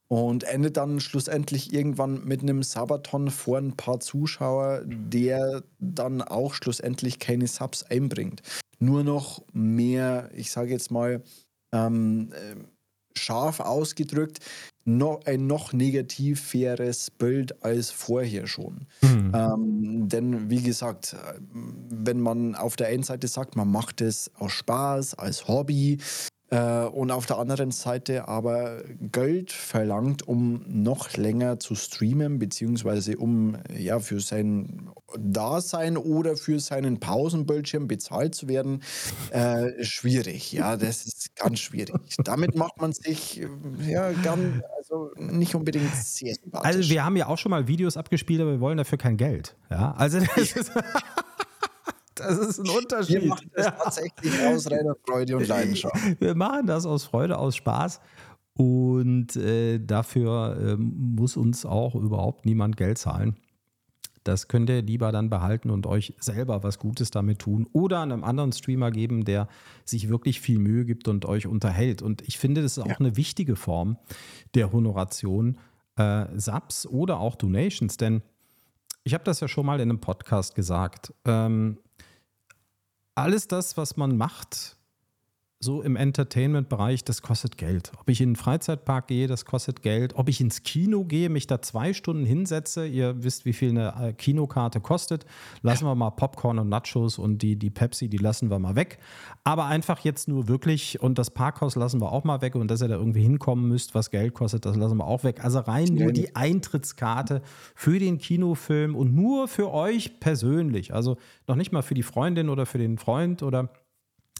Und endet dann schlussendlich irgendwann mit einem Sabaton vor ein paar Zuschauer, der dann auch schlussendlich keine Subs einbringt. Nur noch mehr, ich sage jetzt mal, ähm, äh, scharf ausgedrückt, noch, ein noch negativere Bild als vorher schon. Mhm. Ähm, denn wie gesagt, wenn man auf der einen Seite sagt, man macht es aus Spaß, als Hobby, äh, und auf der anderen Seite aber Geld verlangt, um noch länger zu streamen, beziehungsweise um ja für sein Dasein oder für seinen Pausenbildschirm bezahlt zu werden, äh, schwierig. Ja, das ist ganz schwierig. Damit macht man sich ja ganz, also nicht unbedingt sehr sympathisch. Also wir haben ja auch schon mal Videos abgespielt, aber wir wollen dafür kein Geld. Ja, also das ist das ist ein Unterschied. Wir machen das tatsächlich aus reiner Freude und Leidenschaft. Wir machen das aus Freude, aus Spaß. Und äh, dafür äh, muss uns auch überhaupt niemand Geld zahlen. Das könnt ihr lieber dann behalten und euch selber was Gutes damit tun oder einem anderen Streamer geben, der sich wirklich viel Mühe gibt und euch unterhält. Und ich finde, das ist auch ja. eine wichtige Form der Honoration, äh, Subs oder auch Donations. Denn ich habe das ja schon mal in einem Podcast gesagt. Ähm, alles das, was man macht, so im Entertainment-Bereich, das kostet Geld. Ob ich in einen Freizeitpark gehe, das kostet Geld. Ob ich ins Kino gehe, mich da zwei Stunden hinsetze, ihr wisst, wie viel eine äh, Kinokarte kostet, lassen wir mal Popcorn und Nachos und die, die Pepsi, die lassen wir mal weg. Aber einfach jetzt nur wirklich, und das Parkhaus lassen wir auch mal weg und dass ihr da irgendwie hinkommen müsst, was Geld kostet, das lassen wir auch weg. Also rein nur die Eintrittskarte für den Kinofilm und nur für euch persönlich. Also noch nicht mal für die Freundin oder für den Freund oder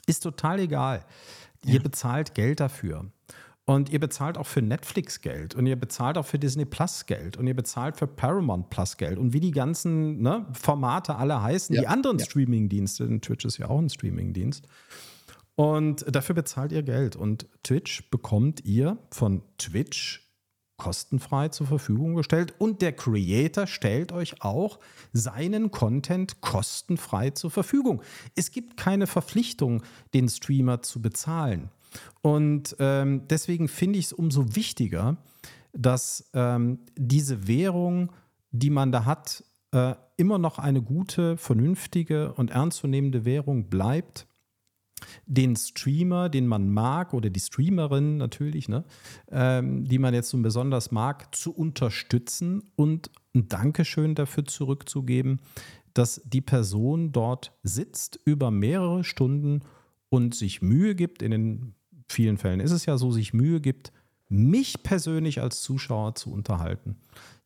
ist total egal. Ja. Ihr bezahlt Geld dafür. Und ihr bezahlt auch für Netflix Geld und ihr bezahlt auch für Disney Plus Geld und ihr bezahlt für Paramount Plus Geld und wie die ganzen ne, Formate alle heißen, ja. die anderen ja. Streaming-Dienste, denn Twitch ist ja auch ein Streaming-Dienst. Und dafür bezahlt ihr Geld. Und Twitch bekommt ihr von Twitch kostenfrei zur Verfügung gestellt und der Creator stellt euch auch seinen Content kostenfrei zur Verfügung. Es gibt keine Verpflichtung, den Streamer zu bezahlen. Und ähm, deswegen finde ich es umso wichtiger, dass ähm, diese Währung, die man da hat, äh, immer noch eine gute, vernünftige und ernstzunehmende Währung bleibt den Streamer, den man mag, oder die Streamerin natürlich, ne, ähm, die man jetzt so besonders mag, zu unterstützen und ein Dankeschön dafür zurückzugeben, dass die Person dort sitzt über mehrere Stunden und sich Mühe gibt, in den vielen Fällen ist es ja so, sich Mühe gibt, mich persönlich als Zuschauer zu unterhalten.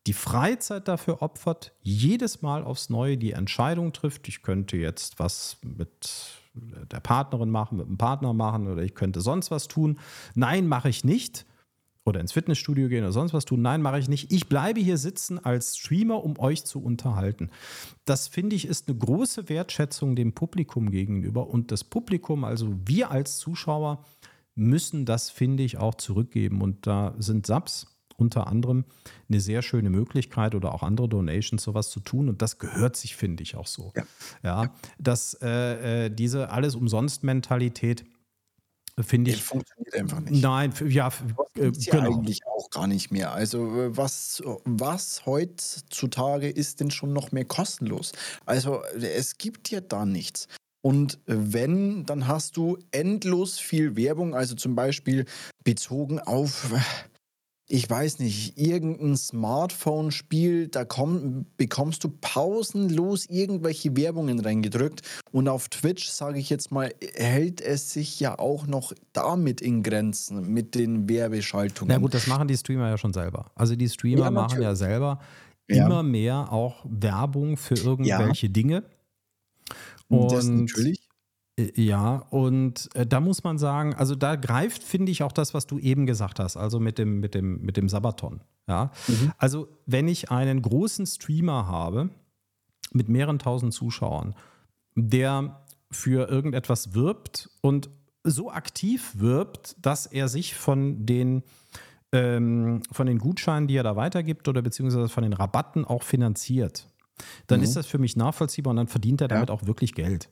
Die Freizeit dafür opfert, jedes Mal aufs Neue die Entscheidung trifft, ich könnte jetzt was mit der Partnerin machen, mit dem Partner machen oder ich könnte sonst was tun. Nein, mache ich nicht. Oder ins Fitnessstudio gehen oder sonst was tun. Nein, mache ich nicht. Ich bleibe hier sitzen als Streamer, um euch zu unterhalten. Das finde ich ist eine große Wertschätzung dem Publikum gegenüber. Und das Publikum, also wir als Zuschauer, müssen das, finde ich, auch zurückgeben. Und da sind Subs unter anderem eine sehr schöne Möglichkeit oder auch andere Donations sowas zu tun. Und das gehört sich, finde ich, auch so. Ja, ja dass äh, äh diese alles umsonst Mentalität finde ich. funktioniert einfach nicht. Nein, ja, äh, ja genau. eigentlich auch gar nicht mehr. Also äh, was, was heutzutage ist denn schon noch mehr kostenlos? Also es gibt ja da nichts. Und wenn, dann hast du endlos viel Werbung, also zum Beispiel bezogen auf ich weiß nicht, irgendein Smartphone-Spiel, da komm, bekommst du pausenlos irgendwelche Werbungen reingedrückt. Und auf Twitch, sage ich jetzt mal, hält es sich ja auch noch damit in Grenzen mit den Werbeschaltungen. Na gut, das machen die Streamer ja schon selber. Also die Streamer ja, machen ja selber ja. immer mehr auch Werbung für irgendwelche ja. Dinge. Und das natürlich. Ja, und äh, da muss man sagen, also da greift, finde ich, auch das, was du eben gesagt hast, also mit dem, mit dem, mit dem Sabaton. Ja? Mhm. Also, wenn ich einen großen Streamer habe mit mehreren tausend Zuschauern, der für irgendetwas wirbt und so aktiv wirbt, dass er sich von den ähm, von den Gutscheinen, die er da weitergibt oder beziehungsweise von den Rabatten auch finanziert, dann mhm. ist das für mich nachvollziehbar und dann verdient er damit ja. auch wirklich Geld.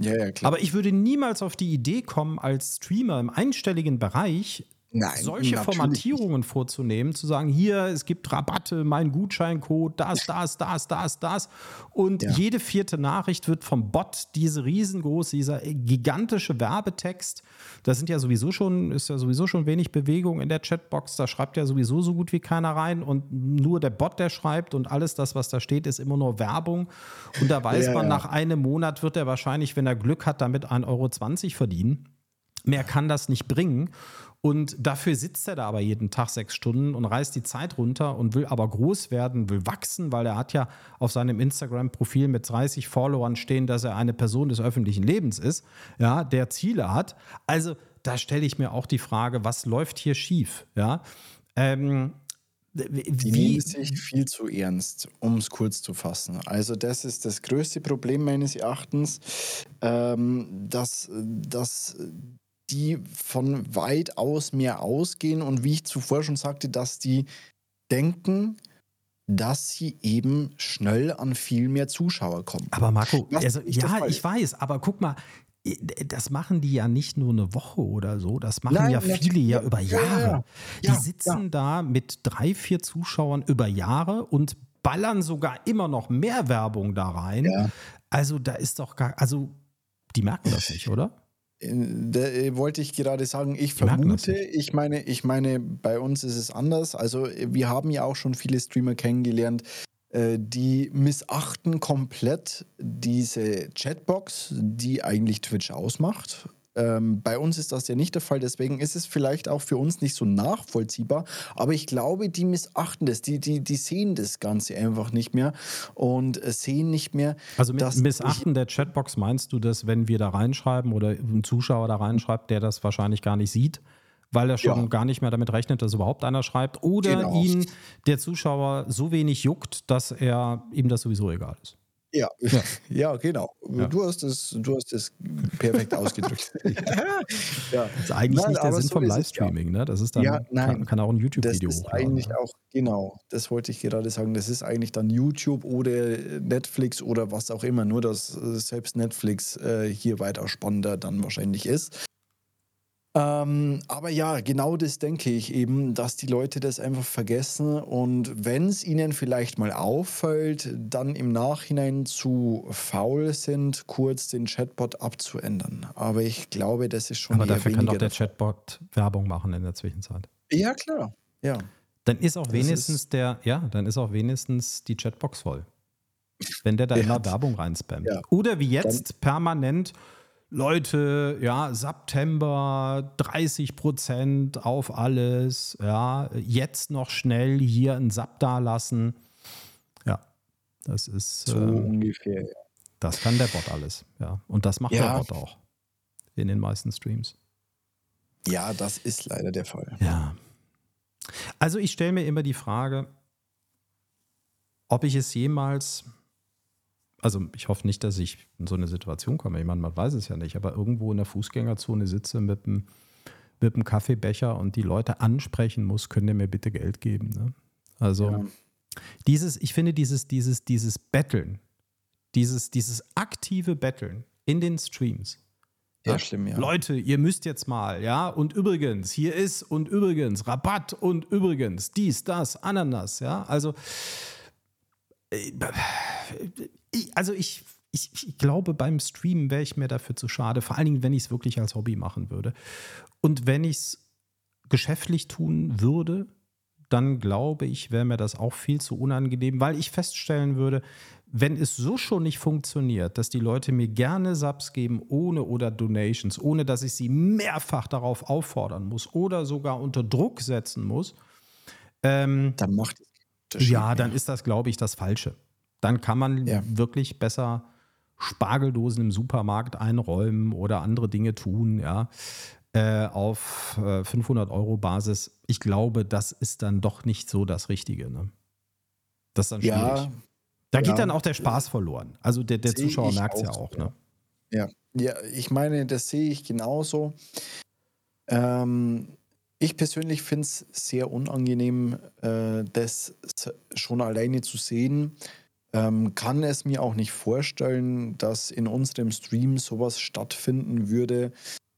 Ja, ja, klar. Aber ich würde niemals auf die Idee kommen, als Streamer im einstelligen Bereich Nein, solche Formatierungen nicht. vorzunehmen, zu sagen, hier, es gibt Rabatte, mein Gutscheincode, das, das, das, das, das. Und ja. jede vierte Nachricht wird vom Bot diese riesengroße, dieser gigantische Werbetext. Da sind ja sowieso schon, ist ja sowieso schon wenig Bewegung in der Chatbox. Da schreibt ja sowieso so gut wie keiner rein. Und nur der Bot, der schreibt und alles das, was da steht, ist immer nur Werbung. Und da weiß ja, man, ja. nach einem Monat wird er wahrscheinlich, wenn er Glück hat, damit 1,20 Euro verdienen. Mehr kann das nicht bringen. Und dafür sitzt er da aber jeden Tag sechs Stunden und reißt die Zeit runter und will aber groß werden, will wachsen, weil er hat ja auf seinem Instagram-Profil mit 30 Followern stehen, dass er eine Person des öffentlichen Lebens ist, ja, der Ziele hat. Also da stelle ich mir auch die Frage, was läuft hier schief? Ja. Ähm, die nehmen sich viel zu ernst, um es kurz zu fassen. Also das ist das größte Problem meines Erachtens, ähm, dass, dass die von weit aus mehr ausgehen und wie ich zuvor schon sagte, dass die denken, dass sie eben schnell an viel mehr Zuschauer kommen. Aber Marco, also, ja, ich weiß, aber guck mal, das machen die ja nicht nur eine Woche oder so, das machen Nein, ja viele ja über Jahre. Ja, ja. Die sitzen da mit drei, vier Zuschauern über Jahre und ballern sogar immer noch mehr Werbung da rein. Also da ist doch gar, also die merken das nicht, oder? Da äh, wollte ich gerade sagen, ich vermute, ich meine, ich meine, bei uns ist es anders. Also wir haben ja auch schon viele Streamer kennengelernt, äh, die missachten komplett diese Chatbox, die eigentlich Twitch ausmacht. Ähm, bei uns ist das ja nicht der Fall, deswegen ist es vielleicht auch für uns nicht so nachvollziehbar. Aber ich glaube, die missachten das, die, die, die sehen das Ganze einfach nicht mehr und äh, sehen nicht mehr. Also mit Missachten der Chatbox meinst du das, wenn wir da reinschreiben oder ein Zuschauer da reinschreibt, der das wahrscheinlich gar nicht sieht? weil er schon ja. gar nicht mehr damit rechnet, dass überhaupt einer schreibt, oder genau. ihn der Zuschauer so wenig juckt, dass er ihm das sowieso egal ist. Ja, ja, ja genau. Ja. Du, hast es, du hast es perfekt ausgedrückt. ja. Das ist eigentlich nein, nicht der Sinn so vom Livestreaming, ja. ne? Das ist dann, ja, nein, kann, kann, auch ein YouTube-Video Das ist eigentlich ne? auch, genau, das wollte ich gerade sagen. Das ist eigentlich dann YouTube oder Netflix oder was auch immer. Nur, dass selbst Netflix äh, hier weiter spannender dann wahrscheinlich ist. Ähm, aber ja, genau das denke ich eben, dass die Leute das einfach vergessen und wenn es ihnen vielleicht mal auffällt, dann im Nachhinein zu faul sind, kurz den Chatbot abzuändern. Aber ich glaube, das ist schon. Aber dafür kann doch der Chatbot Werbung machen in der Zwischenzeit. Ja, klar. Ja. Dann ist auch das wenigstens ist der, ja, dann ist auch wenigstens die Chatbox voll. Wenn der da ja. immer Werbung reinspammt. Ja. Oder wie jetzt dann, permanent Leute, ja, September 30 Prozent auf alles, ja, jetzt noch schnell hier einen Sub da lassen. Ja, das ist so äh, ungefähr. Ja. Das kann der Bot alles, ja. Und das macht ja. der Bot auch in den meisten Streams. Ja, das ist leider der Fall. Ja. Also ich stelle mir immer die Frage, ob ich es jemals also ich hoffe nicht, dass ich in so eine Situation komme. Ich meine, man weiß es ja nicht, aber irgendwo in der Fußgängerzone sitze mit einem, mit einem Kaffeebecher und die Leute ansprechen muss, können ihr mir bitte Geld geben. Ne? Also ja. dieses, ich finde dieses, dieses, dieses Betteln, dieses, dieses aktive Betteln in den Streams. Ja, schlimm, ja. Leute, ihr müsst jetzt mal, ja, und übrigens, hier ist und übrigens, Rabatt und übrigens, dies, das, Ananas, ja, also also ich, ich, ich, glaube, beim Streamen wäre ich mir dafür zu schade, vor allen Dingen, wenn ich es wirklich als Hobby machen würde. Und wenn ich es geschäftlich tun würde, dann glaube ich, wäre mir das auch viel zu unangenehm, weil ich feststellen würde, wenn es so schon nicht funktioniert, dass die Leute mir gerne Subs geben ohne oder Donations, ohne dass ich sie mehrfach darauf auffordern muss oder sogar unter Druck setzen muss, ähm, dann macht es ja, dann ist das, glaube ich, das Falsche. Dann kann man ja. wirklich besser Spargeldosen im Supermarkt einräumen oder andere Dinge tun, ja, äh, auf äh, 500 Euro Basis. Ich glaube, das ist dann doch nicht so das Richtige. Ne? Das ist dann schwierig. Ja, da ja. geht dann auch der Spaß verloren. Also der, der Zuschauer merkt es ja auch. Ne? Ja. ja, ich meine, das sehe ich genauso. Ähm, Ich persönlich finde es sehr unangenehm, äh, das schon alleine zu sehen. Ähm, kann es mir auch nicht vorstellen, dass in unserem Stream sowas stattfinden würde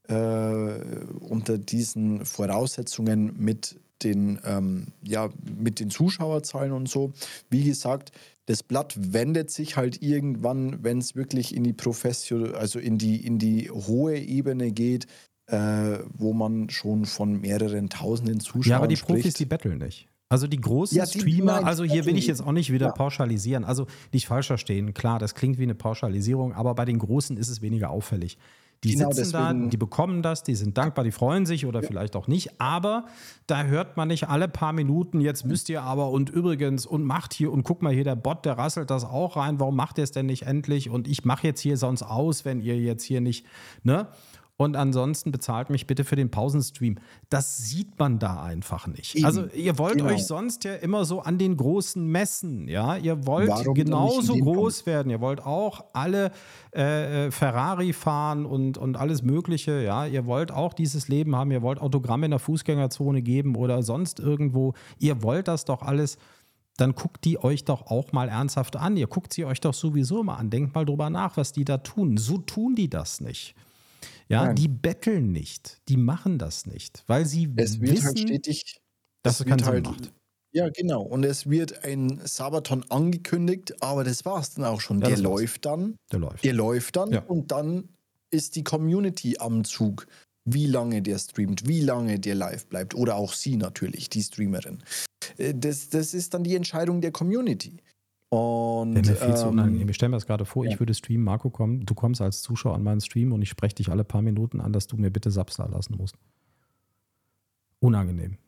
äh, unter diesen Voraussetzungen mit den, ähm, ja, mit den Zuschauerzahlen und so. Wie gesagt, das Blatt wendet sich halt irgendwann, wenn es wirklich in die Profession, also in die, in die hohe Ebene geht, äh, wo man schon von mehreren tausenden Zuschauern Ja, aber die spricht. Profis, die betteln nicht. Also die großen ja, die, Streamer, nein, also hier will ich jetzt auch nicht wieder ja. pauschalisieren, also nicht falsch verstehen, klar, das klingt wie eine Pauschalisierung, aber bei den Großen ist es weniger auffällig. Die genau sitzen deswegen. da, die bekommen das, die sind dankbar, die freuen sich oder ja. vielleicht auch nicht. Aber da hört man nicht alle paar Minuten, jetzt müsst ihr aber und übrigens und macht hier und guck mal hier, der Bot, der rasselt das auch rein, warum macht ihr es denn nicht endlich? Und ich mache jetzt hier sonst aus, wenn ihr jetzt hier nicht, ne? Und ansonsten bezahlt mich bitte für den Pausenstream. Das sieht man da einfach nicht. Eben. Also ihr wollt genau. euch sonst ja immer so an den großen Messen, ja, ihr wollt Warum genauso groß Punkt? werden, ihr wollt auch alle äh, äh, Ferrari fahren und, und alles Mögliche, ja, ihr wollt auch dieses Leben haben, ihr wollt Autogramme in der Fußgängerzone geben oder sonst irgendwo, ihr wollt das doch alles dann guckt die euch doch auch mal ernsthaft an. Ihr guckt sie euch doch sowieso mal an. Denkt mal drüber nach, was die da tun. So tun die das nicht. Ja, Nein. die betteln nicht, die machen das nicht, weil sie es wird halt wissen, halt stetig, dass es keinen halt, macht. Ja, genau. Und es wird ein Sabaton angekündigt, aber das war es dann auch schon. Ja, der läuft dann. Der läuft. Der läuft dann ja. und dann ist die Community am Zug, wie lange der streamt, wie lange der live bleibt. Oder auch sie natürlich, die Streamerin. Äh, das, das ist dann die Entscheidung der Community. Und, Wäre mir viel ähm, zu unangenehm. Ich stelle mir das gerade vor, ja. ich würde streamen, Marco kommen, du kommst als Zuschauer an meinen Stream und ich spreche dich alle paar Minuten an, dass du mir bitte da lassen musst. Unangenehm.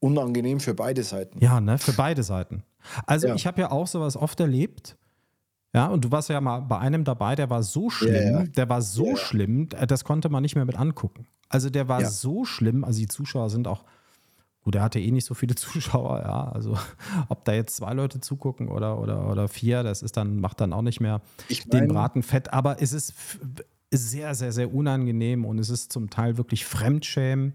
Unangenehm für beide Seiten. Ja, ne, für beide Seiten. Also ja. ich habe ja auch sowas oft erlebt. Ja, und du warst ja mal bei einem dabei, der war so schlimm, ja, der war so schlimm, das konnte man nicht mehr mit angucken. Also der war so schlimm, also die Zuschauer sind auch Gut, er hatte eh nicht so viele Zuschauer, ja. Also ob da jetzt zwei Leute zugucken oder, oder, oder vier, das ist dann, macht dann auch nicht mehr ich mein, den Braten fett. Aber es ist sehr, sehr, sehr unangenehm und es ist zum Teil wirklich Fremdschämen,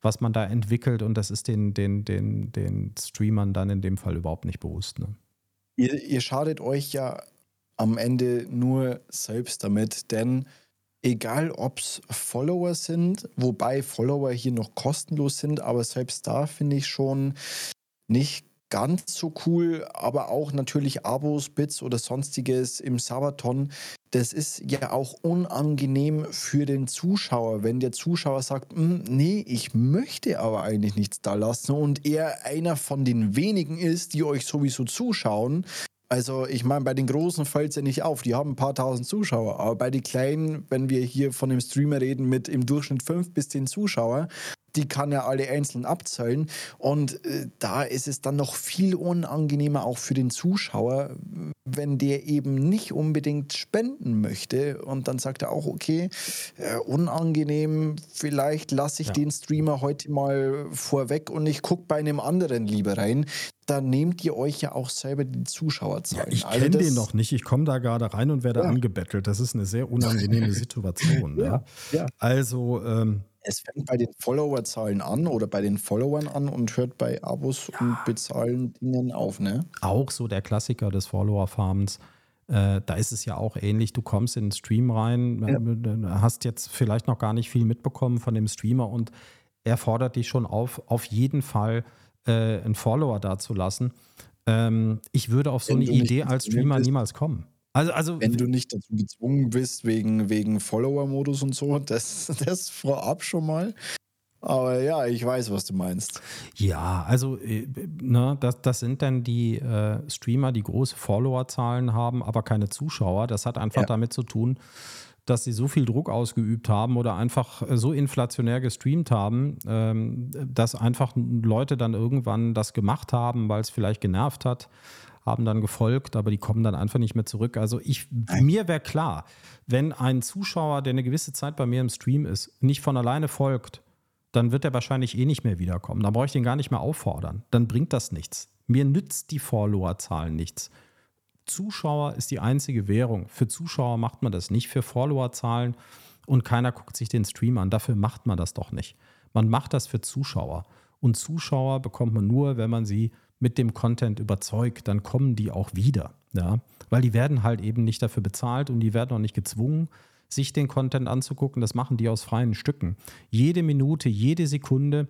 was man da entwickelt und das ist den, den, den, den Streamern dann in dem Fall überhaupt nicht bewusst. Ne? Ihr, ihr schadet euch ja am Ende nur selbst damit, denn egal ob es Follower sind, wobei Follower hier noch kostenlos sind, aber selbst da finde ich schon nicht ganz so cool, aber auch natürlich Abos, Bits oder sonstiges im Sabaton. Das ist ja auch unangenehm für den Zuschauer, wenn der Zuschauer sagt, hm, nee, ich möchte aber eigentlich nichts da lassen und er einer von den wenigen ist, die euch sowieso zuschauen, also ich meine, bei den Großen fällt es ja nicht auf, die haben ein paar tausend Zuschauer, aber bei den Kleinen, wenn wir hier von einem Streamer reden mit im Durchschnitt fünf bis zehn Zuschauer, die kann er alle einzeln abzählen. Und äh, da ist es dann noch viel unangenehmer auch für den Zuschauer, wenn der eben nicht unbedingt spenden möchte. Und dann sagt er auch, okay, äh, unangenehm, vielleicht lasse ich ja. den Streamer heute mal vorweg und ich gucke bei einem anderen lieber rein. Da nehmt ihr euch ja auch selber die Zuschauerzahlen. Ja, ich kenne also den noch nicht. Ich komme da gerade rein und werde ja. angebettelt. Das ist eine sehr unangenehme Situation. ja. Also ähm, es fängt bei den Followerzahlen an oder bei den Followern an und hört bei Abos ja. und bezahlen Dingen auf, ne? Auch so der Klassiker des Follower-Farms. Äh, da ist es ja auch ähnlich. Du kommst in den Stream rein, ja. Äh, hast jetzt vielleicht noch gar nicht viel mitbekommen von dem Streamer und er fordert dich schon auf, auf jeden Fall äh, einen Follower dazulassen. Ähm, ich würde auf so Wenn eine Idee als Streamer niemals kommen. Also, also wenn du nicht dazu gezwungen bist, wegen, wegen Follower-Modus und so, das, das vorab schon mal. Aber ja, ich weiß, was du meinst. Ja, also äh, ne, das, das sind dann die äh, Streamer, die große Followerzahlen haben, aber keine Zuschauer. Das hat einfach ja. damit zu tun, dass sie so viel Druck ausgeübt haben oder einfach so inflationär gestreamt haben, ähm, dass einfach Leute dann irgendwann das gemacht haben, weil es vielleicht genervt hat haben dann gefolgt, aber die kommen dann einfach nicht mehr zurück. Also ich, mir wäre klar, wenn ein Zuschauer, der eine gewisse Zeit bei mir im Stream ist, nicht von alleine folgt, dann wird er wahrscheinlich eh nicht mehr wiederkommen. Da brauche ich den gar nicht mehr auffordern. Dann bringt das nichts. Mir nützt die Followerzahl nichts. Zuschauer ist die einzige Währung. Für Zuschauer macht man das nicht, für Followerzahlen und keiner guckt sich den Stream an. Dafür macht man das doch nicht. Man macht das für Zuschauer. Und Zuschauer bekommt man nur, wenn man sie mit dem Content überzeugt, dann kommen die auch wieder. Ja? Weil die werden halt eben nicht dafür bezahlt und die werden auch nicht gezwungen, sich den Content anzugucken. Das machen die aus freien Stücken. Jede Minute, jede Sekunde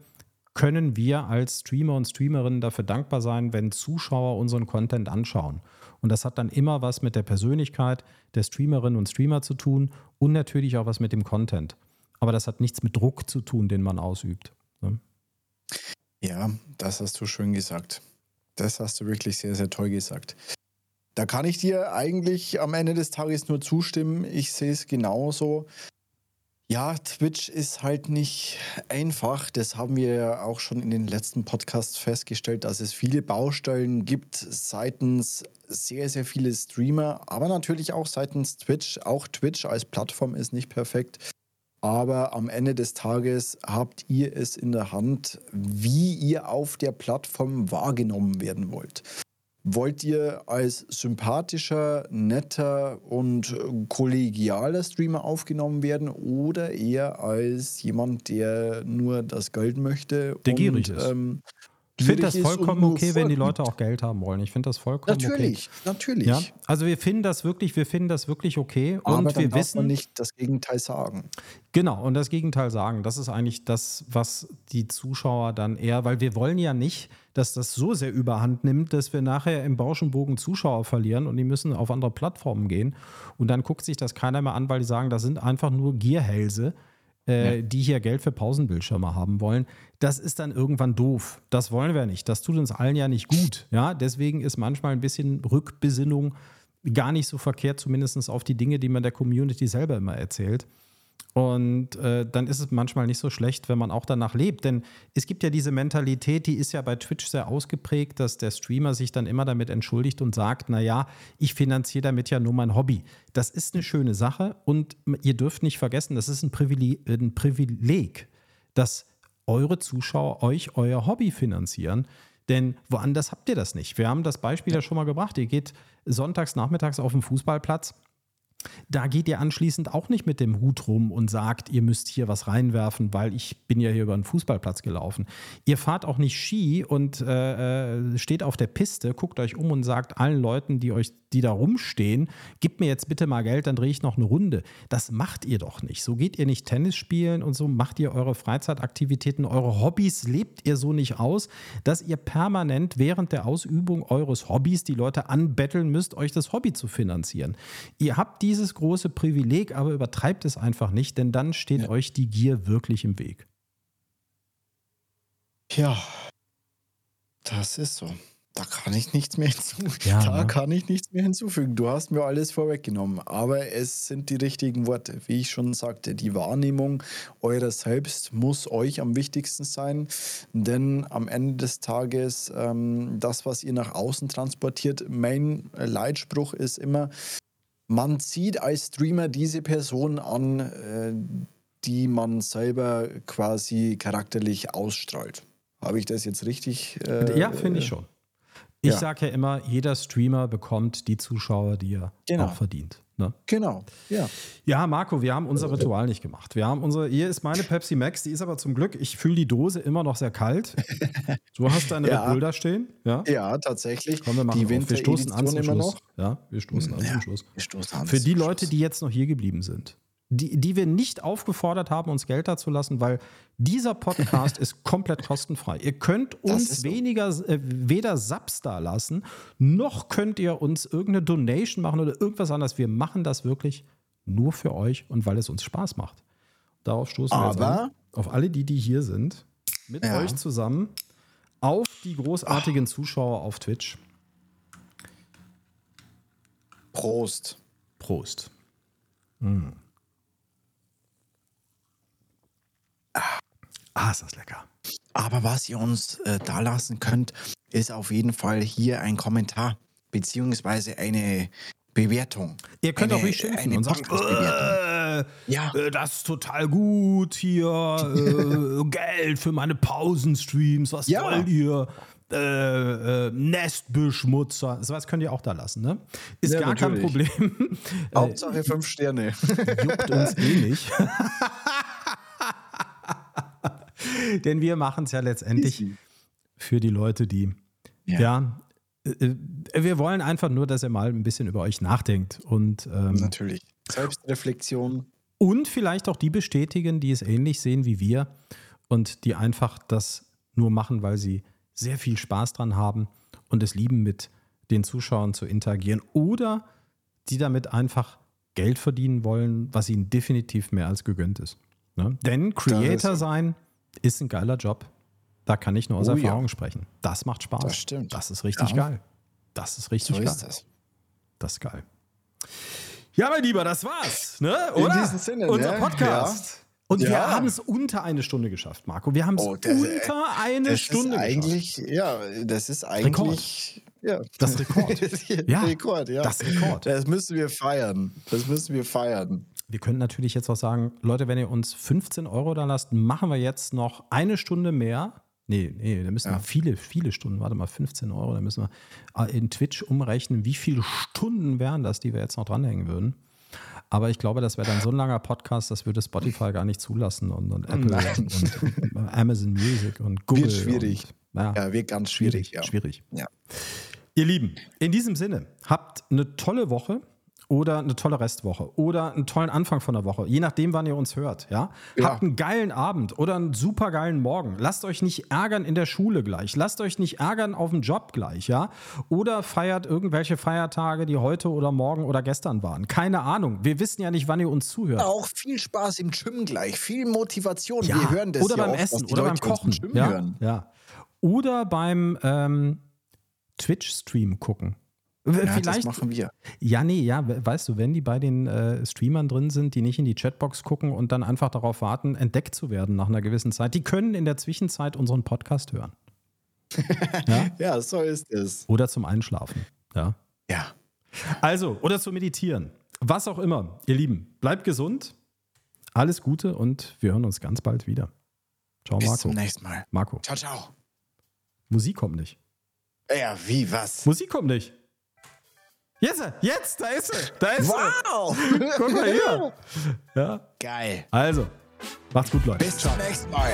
können wir als Streamer und Streamerinnen dafür dankbar sein, wenn Zuschauer unseren Content anschauen. Und das hat dann immer was mit der Persönlichkeit der Streamerinnen und Streamer zu tun und natürlich auch was mit dem Content. Aber das hat nichts mit Druck zu tun, den man ausübt. Ne? Ja, das hast du schön gesagt. Das hast du wirklich sehr, sehr toll gesagt. Da kann ich dir eigentlich am Ende des Tages nur zustimmen. Ich sehe es genauso. Ja, Twitch ist halt nicht einfach. Das haben wir ja auch schon in den letzten Podcasts festgestellt, dass es viele Baustellen gibt seitens sehr, sehr viele Streamer, aber natürlich auch seitens Twitch. Auch Twitch als Plattform ist nicht perfekt. Aber am Ende des Tages habt ihr es in der Hand, wie ihr auf der Plattform wahrgenommen werden wollt. Wollt ihr als sympathischer, netter und kollegialer Streamer aufgenommen werden oder eher als jemand, der nur das Geld möchte? Der und, gierig ist. Ähm, ich finde das vollkommen okay, wenn die Leute auch Geld haben wollen. Ich finde das vollkommen natürlich, okay. Natürlich, natürlich. Ja? Also wir finden das wirklich, wir finden das wirklich okay. Aber und wir wissen nicht das Gegenteil sagen. Genau, und das Gegenteil sagen. Das ist eigentlich das, was die Zuschauer dann eher, weil wir wollen ja nicht, dass das so sehr überhand nimmt, dass wir nachher im Bauschenbogen Zuschauer verlieren und die müssen auf andere Plattformen gehen. Und dann guckt sich das keiner mehr an, weil die sagen, das sind einfach nur Gierhälse äh, ja. die hier Geld für Pausenbildschirme haben wollen. Das ist dann irgendwann doof. Das wollen wir nicht. Das tut uns allen ja nicht gut. Ja, deswegen ist manchmal ein bisschen Rückbesinnung gar nicht so verkehrt, zumindest auf die Dinge, die man der Community selber immer erzählt. Und äh, dann ist es manchmal nicht so schlecht, wenn man auch danach lebt. Denn es gibt ja diese Mentalität, die ist ja bei Twitch sehr ausgeprägt, dass der Streamer sich dann immer damit entschuldigt und sagt, naja, ich finanziere damit ja nur mein Hobby. Das ist eine schöne Sache und ihr dürft nicht vergessen, das ist ein Privileg, ein Privileg dass eure Zuschauer euch euer Hobby finanzieren. Denn woanders habt ihr das nicht. Wir haben das Beispiel ja schon mal gebracht. Ihr geht sonntags nachmittags auf den Fußballplatz da geht ihr anschließend auch nicht mit dem Hut rum und sagt, ihr müsst hier was reinwerfen, weil ich bin ja hier über einen Fußballplatz gelaufen. Ihr fahrt auch nicht Ski und äh, äh, steht auf der Piste, guckt euch um und sagt allen Leuten, die euch, die da rumstehen, gebt mir jetzt bitte mal Geld, dann drehe ich noch eine Runde. Das macht ihr doch nicht. So geht ihr nicht Tennis spielen und so macht ihr eure Freizeitaktivitäten, eure Hobbys lebt ihr so nicht aus, dass ihr permanent während der Ausübung eures Hobbys die Leute anbetteln müsst, euch das Hobby zu finanzieren. Ihr habt die dieses große Privileg, aber übertreibt es einfach nicht, denn dann steht ja. euch die Gier wirklich im Weg. Ja, das ist so. Da kann ich nichts mehr hinzufügen. Ja, da ne? kann ich nichts mehr hinzufügen. Du hast mir alles vorweggenommen. Aber es sind die richtigen Worte. Wie ich schon sagte, die Wahrnehmung eurer selbst muss euch am wichtigsten sein. Denn am Ende des Tages, ähm, das, was ihr nach außen transportiert, mein Leitspruch ist immer, man zieht als Streamer diese Person an, äh, die man selber quasi charakterlich ausstrahlt. Habe ich das jetzt richtig? Äh, ja, finde ich schon. Ich ja. sage ja immer, jeder Streamer bekommt die Zuschauer, die er genau. auch verdient. Ne? Genau, ja. Ja, Marco, wir haben unser Ritual nicht gemacht. Wir haben unsere, hier ist meine Pepsi Max, die ist aber zum Glück, ich fühle die Dose immer noch sehr kalt. Du hast deine ja. Red Bull da stehen? Ja, ja tatsächlich. Komm, wir machen die auf. Wir stoßen an zum Schluss. Noch. Ja, wir stoßen an ja, zum Schluss. Wir stoßen an Für die Leute, die jetzt noch hier geblieben sind die, die wir nicht aufgefordert haben, uns Geld dazulassen, weil dieser Podcast ist komplett kostenfrei. Ihr könnt uns weniger, äh, weder Subs da lassen, noch könnt ihr uns irgendeine Donation machen oder irgendwas anderes. Wir machen das wirklich nur für euch und weil es uns Spaß macht. Darauf stoßen wir jetzt an. Auf alle die, die hier sind, mit ja. euch zusammen, auf die großartigen Ach. Zuschauer auf Twitch. Prost. Prost. Mm. Ah, ist das lecker. Aber was ihr uns äh, da lassen könnt, ist auf jeden Fall hier ein Kommentar beziehungsweise eine Bewertung. Ihr könnt eine, auch ruhig schimpfen und sagen, äh, ja. Äh, das ist total gut hier, äh, Geld für meine Pausenstreams, was ja. wollt ihr? Äh, äh, Nestbeschmutzer, sowas könnt ihr auch da lassen, ne? Ist ja, gar natürlich. kein Problem. Hauptsache fünf Sterne. Juckt uns eh nicht. Denn wir machen es ja letztendlich für die Leute, die, ja, ja äh, äh, wir wollen einfach nur, dass ihr mal ein bisschen über euch nachdenkt. Und, ähm, Natürlich. Selbstreflexion. Und vielleicht auch die bestätigen, die es ähnlich sehen wie wir und die einfach das nur machen, weil sie sehr viel Spaß dran haben und es lieben, mit den Zuschauern zu interagieren. Oder die damit einfach Geld verdienen wollen, was ihnen definitiv mehr als gegönnt ist. Ne? Denn Creator ist sein ist ein geiler Job. Da kann ich nur aus oh, Erfahrung ja. sprechen. Das macht Spaß. Das stimmt. Das ist richtig ja. geil. Das ist richtig so geil. Ist das. das ist geil. Ja, mein Lieber, das war's. Ne? Oder? In diesem Sinne. Unser ne? Podcast. Ja. Und ja. wir haben es unter eine Stunde geschafft, Marco. Wir haben es oh, unter eine das Stunde ist eigentlich, geschafft. Ja, das ist eigentlich. Ja. Das Rekord. ja. Rekord, ja. Das Rekord. Das müssen wir feiern. Das müssen wir feiern. Wir können natürlich jetzt auch sagen, Leute, wenn ihr uns 15 Euro da lasst, machen wir jetzt noch eine Stunde mehr. Nee, nee, da müssen ja. wir viele, viele Stunden, warte mal, 15 Euro, da müssen wir äh, in Twitch umrechnen, wie viele Stunden wären das, die wir jetzt noch dranhängen würden. Aber ich glaube, das wäre dann so ein langer Podcast, das würde Spotify gar nicht zulassen und, und Apple und, und, Amazon Music und Google. Wird schwierig. Ja, ja, wird ganz schwierig. Schwierig. Ja. Ihr Lieben, in diesem Sinne, habt eine tolle Woche oder eine tolle Restwoche oder einen tollen Anfang von der Woche, je nachdem, wann ihr uns hört. Ja? ja? Habt einen geilen Abend oder einen supergeilen Morgen. Lasst euch nicht ärgern in der Schule gleich. Lasst euch nicht ärgern auf dem Job gleich. Ja? Oder feiert irgendwelche Feiertage, die heute oder morgen oder gestern waren. Keine Ahnung. Wir wissen ja nicht, wann ihr uns zuhört. Auch viel Spaß im Gym gleich. Viel Motivation. Ja. Wir hören das oder beim oft, Essen oder beim Kochen. Ja? ja. Oder beim ähm, Twitch-Stream gucken. Ja, Vielleicht, das machen wir. Ja, nee, ja, weißt du, wenn die bei den äh, Streamern drin sind, die nicht in die Chatbox gucken und dann einfach darauf warten, entdeckt zu werden nach einer gewissen Zeit, die können in der Zwischenzeit unseren Podcast hören. ja? ja, so ist es. Oder zum Einschlafen. Ja. Ja. Also, oder zu meditieren. Was auch immer, ihr Lieben. Bleibt gesund. Alles Gute und wir hören uns ganz bald wieder. Ciao, Marco. Bis zum nächsten Mal. Marco. Ciao, ciao. Musik kommt nicht. Ja, wie, was? Musik kommt nicht. Jetzt, jetzt, da ist sie, da ist wow. sie. Guck mal hier. Ja. Geil. Also, macht's gut, Leute. Bis zum nächsten Mal.